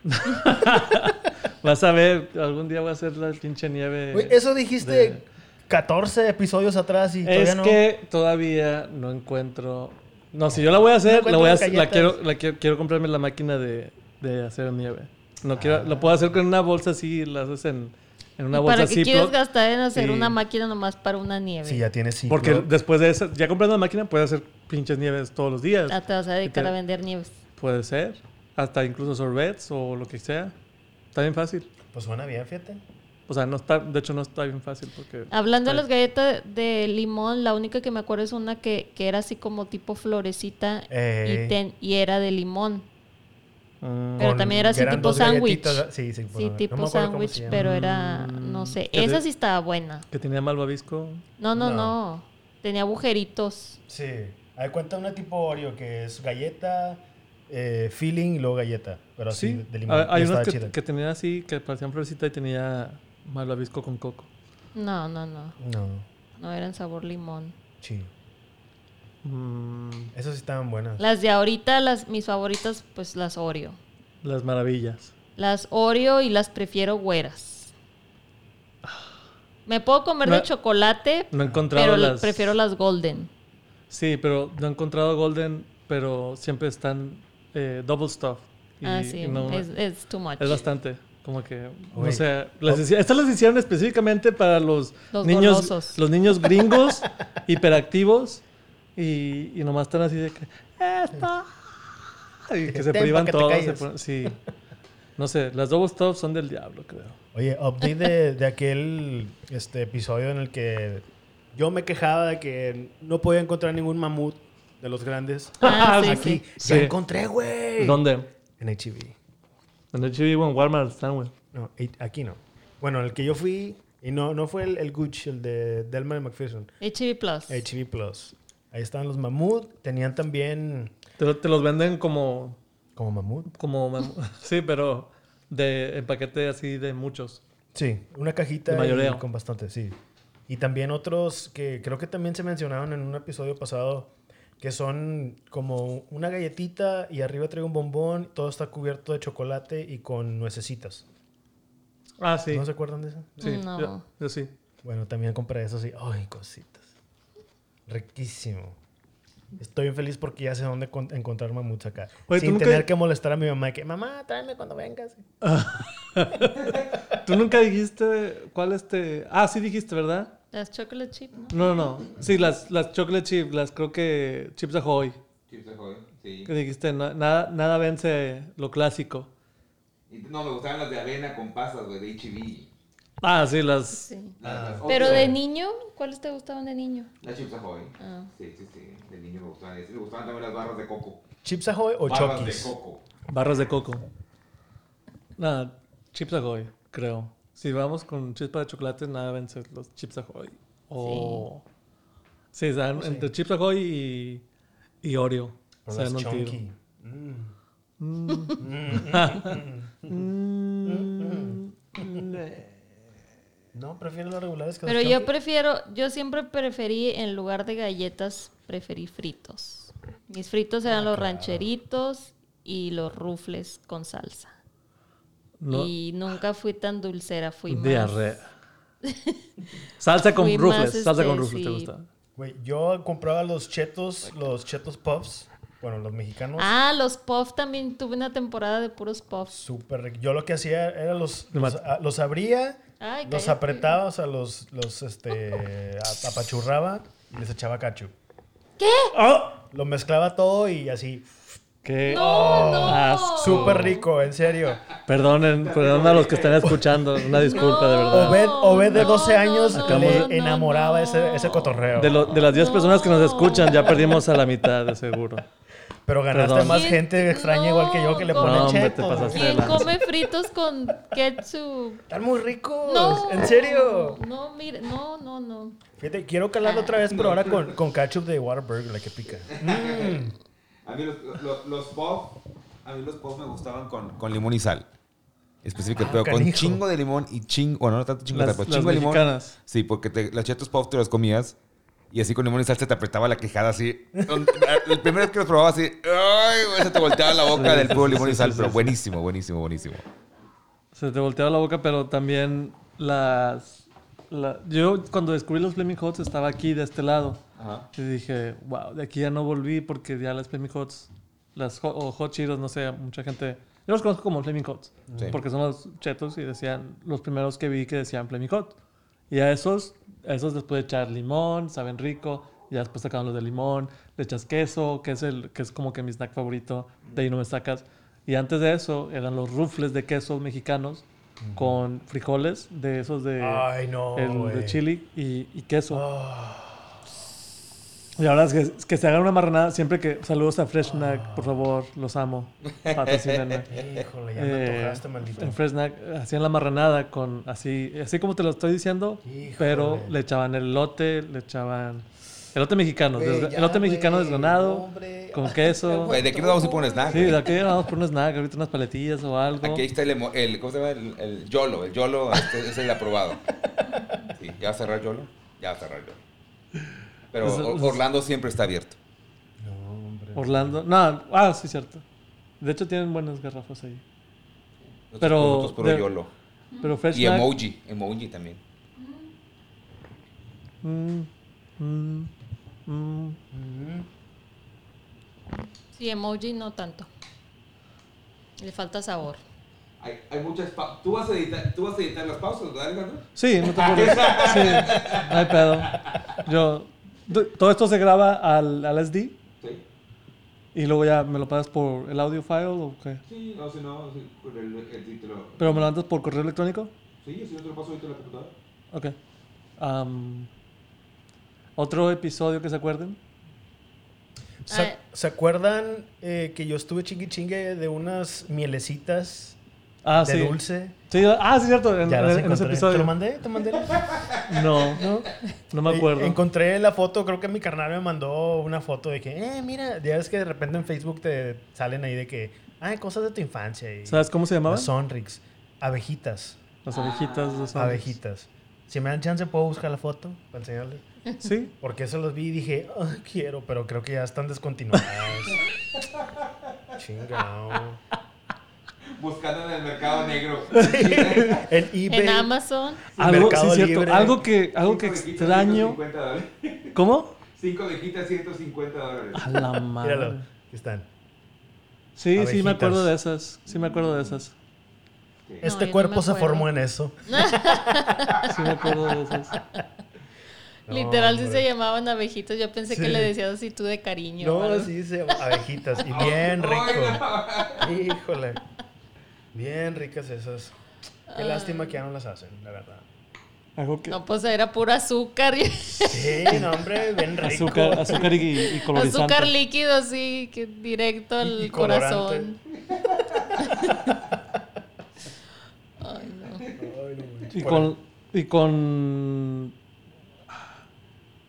Vas a ver, algún día voy a hacer la pinche nieve. Güey, eso dijiste de- 14 episodios atrás y todavía Es no. que todavía no encuentro. No, si yo la voy a hacer, No la voy a hacer- la quiero, la quiero, quiero comprarme la máquina de, de hacer nieve. No quiero, lo puedo hacer con una bolsa así, la haces en, en una ¿Y bolsa ¿Para qué quieres gastar en hacer Sí. una máquina nomás para una nieve? Sí, ya tienes ciclo. Porque después de eso, ya comprando la máquina, puedes hacer pinches nieves todos los días. Ah, te vas a dedicar te- a vender nieves. Puede ser. Hasta incluso sorbets o lo que sea. Está bien fácil. Pues suena bien, fíjate. O sea, no está, de hecho no está bien fácil porque... Hablando de las galletas de limón, la única que me acuerdo es una que, que era así como tipo florecita y, ten- y era de limón. Mm, Pero también era así tipo sándwich. Sí, sí. Sí, no tipo se sándwich, pero era, no sé, ¿Qué esa sí estaba buena. que tenía malvavisco. No, no, No. no, tenía agujeritos. Sí. Hay cuenta una tipo Oreo que es galleta, eh, filling y luego galleta. Pero así Sí, de limón. Ah, hay Y unos estaba que, chida. que tenían así, que parecían florecita y tenía malvavisco con coco. No, no, no, No, no eran sabor limón. sí. Mm, Esas sí estaban buenas. Las de ahorita, las mis favoritas, pues las Oreo. las maravillas. Las Oreo y las prefiero güeras. Me puedo comer No- de chocolate, No he encontrado pero las... prefiero las golden. Sí, pero no he encontrado golden, pero siempre están eh, double stuff. Y- ah, sí, y no- es, es too much. Es bastante. Como que, no sé, las estas las hicieron específicamente para los, Los niños, golosos. los niños gringos, hiperactivos, y, y nomás están así de que, esta, y que se privan todos. se ponen- sí. No sé, las double stuff son del diablo, creo. Oye, update de, de aquel este, episodio en el que yo me quejaba de que no podía encontrar ningún mamut de los grandes. Ah, sí, Aquí, sí. ya Sí. encontré, güey. ¿Dónde? En HEB. En el chivo en Walmart están, güey. No, aquí no. Bueno, el que yo fui, y no, no fue el, el Gucci, el de Delman y McPherson. HB Plus. HB Plus. Ahí estaban los mamut. Tenían también Te, te los venden como, como mamut. como, mam- sí, pero de en paquete así de muchos. Sí, una cajita y con bastante, sí. Y también otros que creo que también se mencionaron en un episodio pasado, que son como una galletita y arriba trae un bombón, todo está cubierto de chocolate y con nuecesitas. Ah, sí. ¿No se acuerdan de eso? Sí, No. yo, yo sí. Bueno, también compré eso, sí. Ay, cositas. Riquísimo. Estoy bien feliz porque ya sé dónde con- encontrar mamuts acá. Oye, ¿tú Sin nunca- tener que molestar a mi mamá y que, mamá, tráeme cuando vengas. Tú nunca dijiste cuál este. Ah, sí dijiste, ¿verdad? Las chocolate chip, ¿no? No, no, no. Sí, las, las chocolate chips, las creo que chips Ahoy. Chips Ahoy, sí. Que dijiste, na- nada, nada vence lo clásico. Y No, me gustaban las de avena con pasas, güey, de H.B. Ah, sí, las. Sí. Las- las Pero de niño, ¿cuáles te gustaban de niño? Las Chips Ahoy. Ah. Sí, sí, sí. De niño me gustaban. Me gustaban también las barras de coco. ¿Chips Ahoy o barras Chokis? de coco. Barras de coco. Nada, chips Ahoy, creo. Si vamos con chispa de chocolate, nada vence los chips Ahoy. O. Sí, o sea, entre chips Ahoy y, y Oreo. O se dan un tiro. Chunky. No, prefiero las regulares que las Pero yo Chunky. prefiero, yo siempre preferí, en lugar de galletas, preferí fritos. Mis fritos eran los rancheritos y los rufles con salsa. No, Y nunca fui tan dulcera, fui más... diarrea. Salsa con rufles. más, salsa con este, rufles, ¿te gusta? Güey, yo compraba los chetos, los chetos puffs, bueno, los mexicanos. Ah, los puff también, tuve una temporada de puros puffs. Súper rico. Yo lo que hacía era los, los, los abría, Ay, los cállate. apretaba, o sea, los, los este, a- apachurraba y les echaba cachu. ¡Ah! Lo mezclaba todo y así. Qué No, no. asco. Súper rico, en serio. Perdonen, perdonen a los que están escuchando. Una disculpa, de verdad. Obed, Obed de no, 12 años no, le no, enamoraba no. Ese, ese cotorreo. De, lo- de las 10 personas que nos escuchan, ya perdimos a la mitad, de seguro. Pero ganaste Perdón. más gente extraña igual que yo que le No, ponen no, hombre, te chetos. pasaste. ¿Quién come fritos con ketchup? Están muy ricos. No. ¿En serio? No, mire, no, no, no. Fíjate, quiero calarlo otra vez, pero ahora con, con ketchup de Waterburg, la que pica. Mm. A mí los, los, los puff, a mí los puff me gustaban con, con limón y sal. Específico, Ah, pero con chingo de limón y chingo, bueno, no tanto chingo Las- pero chingo de limón. Sí, porque te, las chetos puff te las comías y así con limón y sal se te apretaba la quejada así. El primer vez que los probaba así, ¡ay! Se te volteaba la boca Sí, del puro limón sí, y sal, sí, pero buenísimo, buenísimo, buenísimo. Se te volteaba la boca, pero también las... la- yo cuando descubrí los Flaming Hots estaba aquí de este lado. Ajá. Y dije, wow, de aquí ya no volví porque ya las Flaming Hots, las Hot, o Hot Cheetos, no sé, mucha gente... Yo los conozco como Flaming Hots, Sí. porque son los chetos y decían, los primeros que vi que decían Flaming Hot. Y a esos, a esos les puede echar limón, saben rico, y ya después sacaban los de limón, le echas queso, que es, el, que es como que mi snack favorito, de ahí no me sacas. Y antes de eso eran los rufles de queso mexicanos con frijoles de esos de, Ay, no, el- de chili y, y queso. Ah. Y ahora es que, que se hagan una marranada siempre que... Saludos a Fresh Snack, por favor, los amo. Patrocínenme. Híjole, ya me Eh, antojaste, maldito. en Fresh Snack hacían la marranada con así, así como te lo estoy diciendo, Híjole. pero le echaban el elote, le echaban elote mexicano, Güey, desgra- ya, elote mexicano no, desgranado, hombre. con queso. ¿De aquí nos vamos a ir por un snack? Sí, de aquí vamos por un snack, ahorita unas paletillas o algo. Aquí está el, el ¿cómo se llama? El, el YOLO. El YOLO este es el aprobado. Sí, ¿ya va a cerrar YOLO? Ya va a cerrar YOLO. Pero eso- Orlando siempre está abierto. No, hombre. Orlando, no, ah, sí, cierto. De hecho tienen buenas garrafas ahí. Pero de- YOLO. Pero Fresh Y emoji. Emoji también. mm, mm, mm. Sí, emoji no tanto. Le falta sabor. Hay, hay muchas pausas. ¿Tú, vas a editar- ¿Tú vas a editar las pausas, verdad, Alejandro? Sí, no te preocupes. Sí, no hay pedo. Yo, todo esto se graba al, al SD Sí. y luego ya me lo pasas por el audio file o qué. Sí, no, si no, sí, con el, el título. Pero me lo mandas por correo electrónico. Sí, si yo te lo paso ahorita en la computadora. Ok. Am, Otro episodio que se acuerden. ¿Se. ¿se acuerdan eh, que yo estuve chingui chingue de unas mielecitas Ah, de sí. dulce? Sí, ah, sí, cierto. En, Ya las en ese encontré. episodio. ¿Te lo mandé? ¿Te mandé? No, no, no me acuerdo. Eh, Encontré la foto, creo que mi carnal me mandó una foto de que, eh, mira, ya ves que de repente en Facebook te salen ahí de que, ay, cosas de tu infancia. Y ¿Sabes cómo se llamaban? Las Sonrix. Abejitas. Las abejitas. Los Abejitas. Si me dan chance, puedo buscar la foto para enseñarles. Sí. Porque eso los vi y dije, "Ah, quiero, pero creo que ya están descontinuadas. Chingao. Buscando en el mercado negro. En eBay. En Amazon. Algo, Mercado sí, cierto. Libre. Algo que, algo que extraño. ¿Cómo? 5 vejitas, 150 dólares. A la Míralo. madre. Aquí están. Sí, sí, me acuerdo de esas. Sí, me acuerdo de esas. Este no cuerpo se formó en eso. Sí, me acuerdo de esas. Literal, sí hombre. se llamaban abejitas. Yo pensé que Sí. le decías así tú de cariño. No, algo. sí, se abejitas. Y bien rico. Híjole. Bien ricas esas. Qué lástima que ya no las hacen, la verdad. Algo que. No, pues era pura azúcar. Sí, no, hombre, bien rico. Azúcar, azúcar y, y colorizante. azúcar líquido, así, que directo al Y- y colorante. corazón. Ay, no. Ay, no, güey. Y con, y con.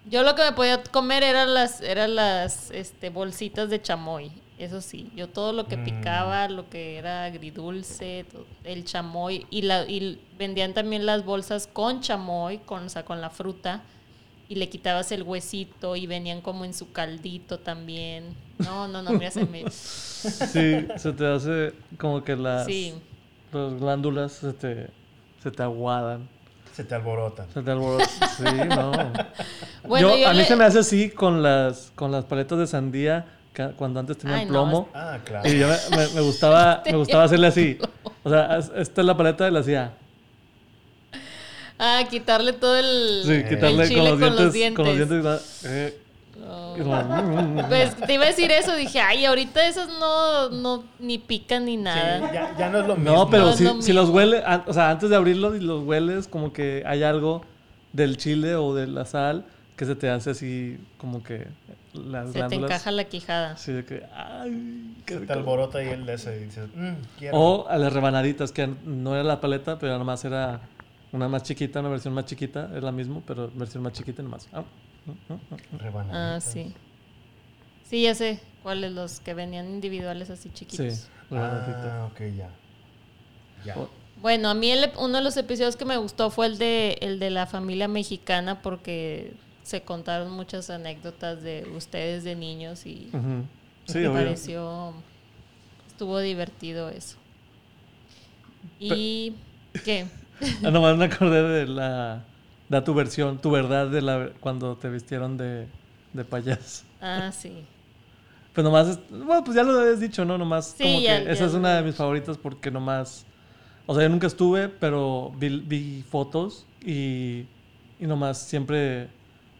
Yo lo que me podía comer eran las, eran las este, bolsitas de chamoy. Eso sí, yo todo lo que Mm. picaba, lo que era agridulce, el chamoy, y, la, y vendían también las bolsas con chamoy, con, o sea, con la fruta, y le quitabas el huesito y venían como en su caldito también. No, no, no, mira, se me... Sí, se te hace como que las, Sí. las glándulas se te, se te aguadan. Se te alborotan. Se te alborotan. Sí, no. Bueno, yo, yo a mí le- se me hace así con las, con las paletas de sandía cuando antes no, plomo. Ah, claro. Y yo me, me- me gustaba, me gustaba hacerle así. O sea, es- esta es la paleta y la hacía. Ah, quitarle todo el, Sí, el quitarle chile con los dientes. Con los dientes. eh, mm, mm, mm. Pues te iba a decir eso, dije, ay, ahorita esos no, no ni pican ni Sí, nada. ya, ya no es lo mismo. No, pero No si, lo si los mismo. huele, an- o sea, antes de abrirlos y los hueles, como que hay algo del chile o de la sal que se te hace así, como que las Se te encaja la quijada. Así de que, ay, qué Se rico. te alborota ahí el de ese y dices, "Mm. O a las rebanaditas, que no era la paleta, pero nomás era una más chiquita, una versión más chiquita, es la misma, pero versión más chiquita nomás. Ah, mm, mm, mm. Ah, Rebanaditas. sí. Sí, ya sé cuáles los que venían individuales así chiquitos. Sí, rebanadita. Ah, ok, ya. Ya. O- Bueno, a mí el- uno de los episodios que me gustó fue el de, el de la familia mexicana porque se contaron muchas anécdotas de ustedes de niños y Ujú. Sí, me pareció, estuvo divertido eso. ¿Y qué? Ah, nomás me acordé de la. Da tu versión, tu verdad de la cuando te vistieron de, de payaso. Ah, sí. Pues nomás, es- bueno, pues ya lo habías dicho, ¿no? Nomás Sí, como ya- que ya esa es una de mis favoritas porque nomás, o sea, yo nunca estuve, pero vi, vi fotos y, y nomás siempre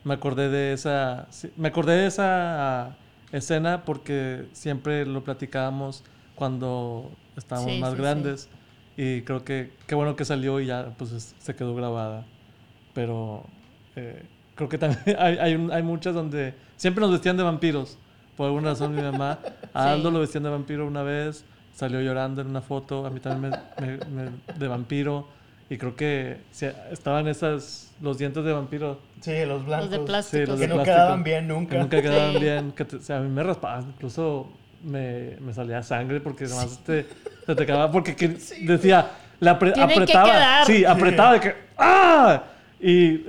me acordé de esa, me acordé de esa escena porque siempre lo platicábamos cuando estábamos Sí, más sí, sí. grandes y creo que qué bueno que salió y ya pues es- se quedó grabada, pero eh, creo que también hay, hay, un- hay muchas donde siempre nos vestían de vampiros. Por alguna razón mi mamá, a Aldo lo vestían de vampiro una vez, salió llorando en una foto, a mí también me, me- me- de vampiro. Y creo que sí, estaban esas, los dientes de vampiro Sí, los blancos. Los de plástico. los Que de no plástico. quedaban bien que nunca. nunca quedaban Sí. bien, que te- o sea, a mí me raspaban, incluso me, me salía sangre porque además te, se te acababa, porque que decía, la apre- que apretaba, quedar. sí, apretaba de que, ¡ah! Y,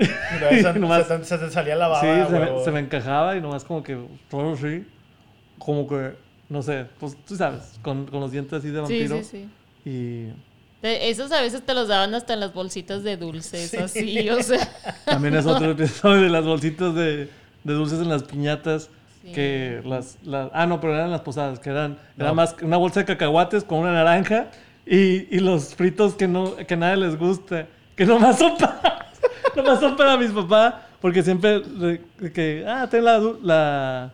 esa- y nomás- se, te- se te salía la baba. Sí, se me, se me encajaba y nomás como que todo así, como que, no sé, pues tú sabes, con, con los dientes así de Sí, vampiro. sí, sí. Y De- esos a veces te los daban hasta en las bolsitas de dulces, así, o sea. también es otro episodio de las bolsitas de, de dulces en las piñatas. Sí. Que las, las- Ah, no, pero eran las posadas, que eran. Era más una bolsa de cacahuates con una naranja y, y los fritos que no que a nadie les gusta. Que nomás son para. nomás son para mis papás. Porque siempre. que. Ah, ten la, la,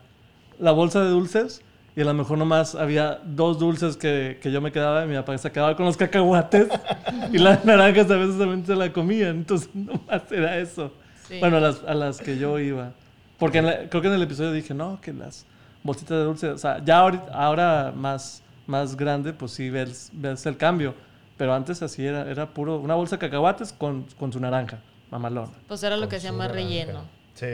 la bolsa de dulces. Y a lo mejor nomás había dos dulces que, que yo me quedaba y mi papá se quedaba con los cacahuates. y las naranjas a veces también se la comían. Entonces nomás era eso. Sí. Bueno, a las, a las que yo iba. Porque la- creo que en el episodio dije, no, que las bolsitas de dulce, o sea, ya ahorita- ahora más, más grande, pues sí ves, ves el cambio. Pero antes así era, era puro, una bolsa de cacahuates con, con su naranja, mamalona. Pues era lo Con que se llama naranja. relleno. Sí.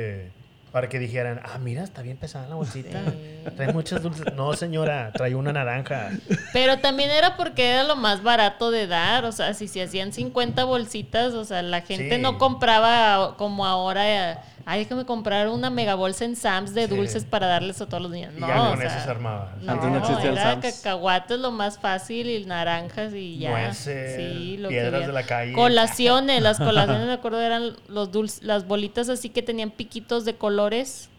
Para que dijeran, ah, mira, está bien pesada la bolsita. Sí. Trae muchas dulces. No, señora, trae una naranja. Pero también era porque era lo más barato de dar, o sea, si se hacían 50 bolsitas, o sea, la gente Sí. no compraba como ahora, eh, ay, déjame comprar una mega bolsa en Sam's de Sí. dulces para darles a todos los niños. Y No, ya o con sea, eso se armaba. No, Antes no existía el era Sam's. cacahuates lo más fácil y naranjas y ya. Nueces, sí, lo piedras de la calle. Colaciones, las colaciones me acuerdo eran los dulces, las bolitas así que tenían piquitos de colores.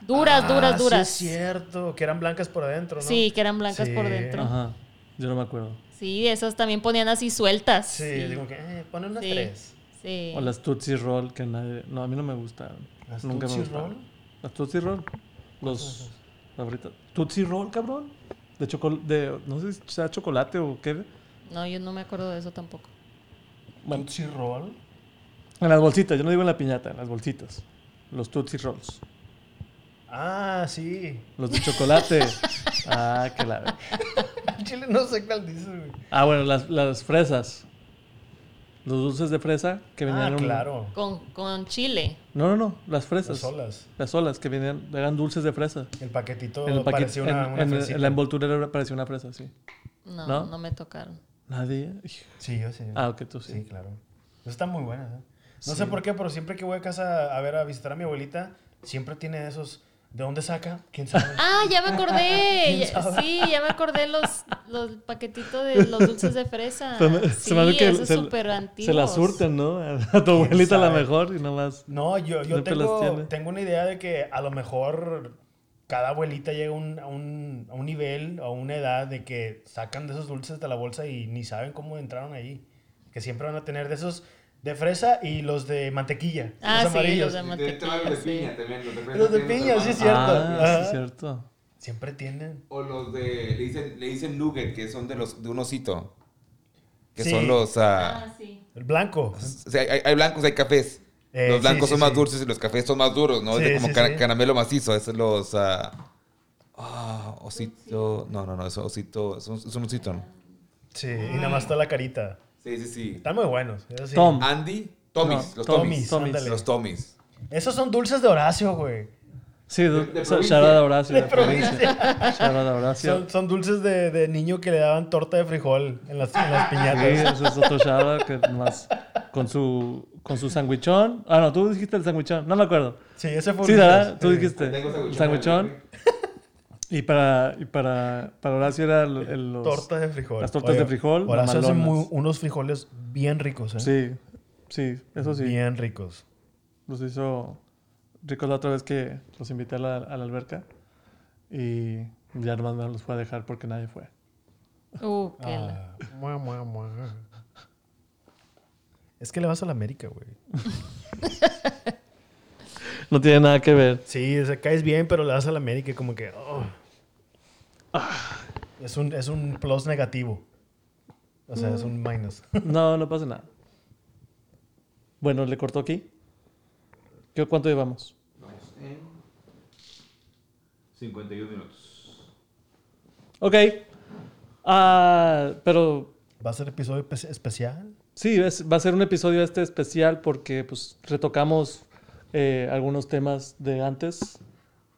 Duras, Ah, duras, duras. Sí, es cierto, que eran blancas por adentro, ¿no? Sí, que eran blancas por Sí. dentro. Ajá, yo no me acuerdo. Sí, esas también ponían así sueltas. Sí, digo que, eh, pone unas Sí. tres. Sí. O las Tootsie Roll, que nadie, no, a mí no me gustaron. ¿Las Nunca me Tootsie gustaron. Roll? Las Tootsie Roll. Los favoritos. Tootsie Roll, cabrón. De chocolate, de, no sé si sea chocolate o qué. No, yo no me acuerdo de eso tampoco. Bueno, Tootsie Roll. en las bolsitas, yo no digo en la piñata, en las bolsitas. Los Tootsie Rolls. Ah, sí. Los de chocolate. ah, que la. Chile no sé cuál dices, güey. Ah, bueno, las, las fresas. Los dulces de fresa que venían Ah, en un- claro. Con, con chile. No, no, no, las fresas. Las olas. Las olas que venían, eran dulces de fresa. El paquetito En el paquete, parecía una, en, una en- fresita. en la envoltura parecía una fresa, sí. No, ¿No? no, me tocaron. Nadie. Sí, yo sí. Ah, ok, tú sí. Sí, claro. Están muy buenas, ¿eh? No Sí. sé por qué, pero siempre que voy a casa a ver a visitar a mi abuelita, siempre tiene esos. ¿De dónde saca? ¿Quién sabe? Ah, ya me acordé. Sí, ya me acordé los, los paquetitos de los dulces de fresa. Se me- Sí, se me hace que esos se- súper antiguos. Se la surten, ¿no? A tu abuelita a la mejor y nomás. No, yo, yo las tengo, tengo una idea de que a lo mejor cada abuelita llega a un, a, un, a un nivel o a una edad de que sacan de esos dulces de la bolsa y ni saben cómo entraron ahí. Que siempre van a tener de esos De fresa y los de mantequilla. Ah, los sí, amarillos. los de mantequilla. sí. Los de piña, sí, es cierto. Ah, sí, Ajá. es cierto. Siempre tienen. O los de. Le dicen, le dicen nugget, que son de los de un osito. Que Sí. son los. ah, Ah, sí. El blanco. o sea, hay, hay blancos, hay cafés. Eh, los sí, blancos sí, son más sí. dulces y los cafés son más duros, ¿no? Sí, de como sí, cara- sí. caramelo macizo. Esos los. ah, ah, osito. No, no, no, es osito. Es un, es un osito, ¿no? Sí, y nada más está la carita. Sí, sí, sí. Están muy buenos. eso sí. Tom. Andy. Tommys. No, los Tommys, Tommys. ándale. Los Tommys. Esos son dulces de Horacio, güey. Sí, du- de so- provincia. shout out a Horacio. De De provincia. Shout out a Horacio. Son, son dulces de, de niño que le daban torta de frijol en las, en las Sí, piñatas. ese es otro shout out que nomás con su, con su sandwichón. Ah, no, tú dijiste el sandwichón. No me acuerdo. Sí, ese fue Sí, un- ¿verdad? Tú sí. dijiste Tengo el sandwichón. sandwichón. Y para, y para, para Horacio era el, el- los... Torta de frijol. las tortas de frijol, Horacio hace muy- unos frijoles bien ricos, ¿eh? Sí, sí, eso sí. Bien ricos. Los hizo ricos la otra vez que los invité a la, a la alberca. Y ya nomás me los fue a dejar porque nadie fue. Uh, qué Ah, mua, mua, mua. Es que le vas a la América, güey. No tiene nada que ver. Sí, o sea, caes bien, pero le vas a la América y como que... oh. Es, un, es un plus negativo. O sea, es un minus. No, no pasa nada. Bueno, ¿le cortó aquí? ¿Qué, ¿Cuánto llevamos? 51 minutos. Ok. Ah, pero ¿Va a ser episodio espe- especial? sí, es- va a ser un episodio este especial porque pues retocamos eh, algunos temas de antes,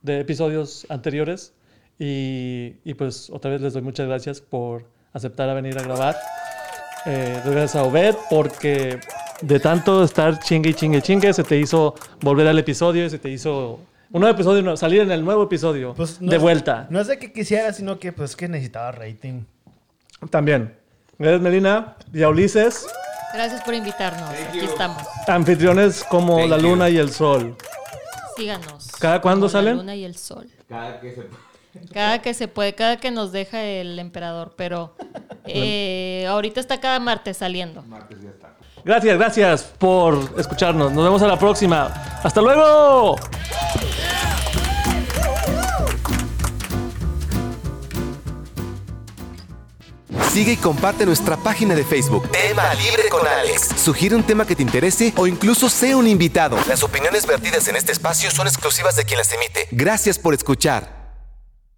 de episodios anteriores. Y, y, pues otra vez les doy muchas gracias por aceptar a venir a grabar. Eh, gracias a Obed porque de tanto estar chingue y chingue chingue se te hizo volver al episodio y se te hizo un nuevo episodio, salir en el nuevo episodio Pues no de es- vuelta. No es de que quisiera, sino que pues que necesitaba rating. También. Gracias Melina y a Ulises, Gracias por invitarnos. Aquí estamos. anfitriones como Thank la you. luna y el sol. Síganos. ¿Cada cuándo Como salen? La luna y el sol. Cada que se. Cada que se puede, cada que nos deja el emperador. Pero eh, ahorita está cada martes saliendo. Martes ya está. Gracias, gracias por escucharnos. Nos vemos a la próxima. Hasta luego. Sigue y comparte nuestra página de Facebook. Tema Libre con Alex. Sugiere un tema que te interese o incluso sea un invitado. Las opiniones vertidas en este espacio son exclusivas de quien las emite. Gracias por escuchar.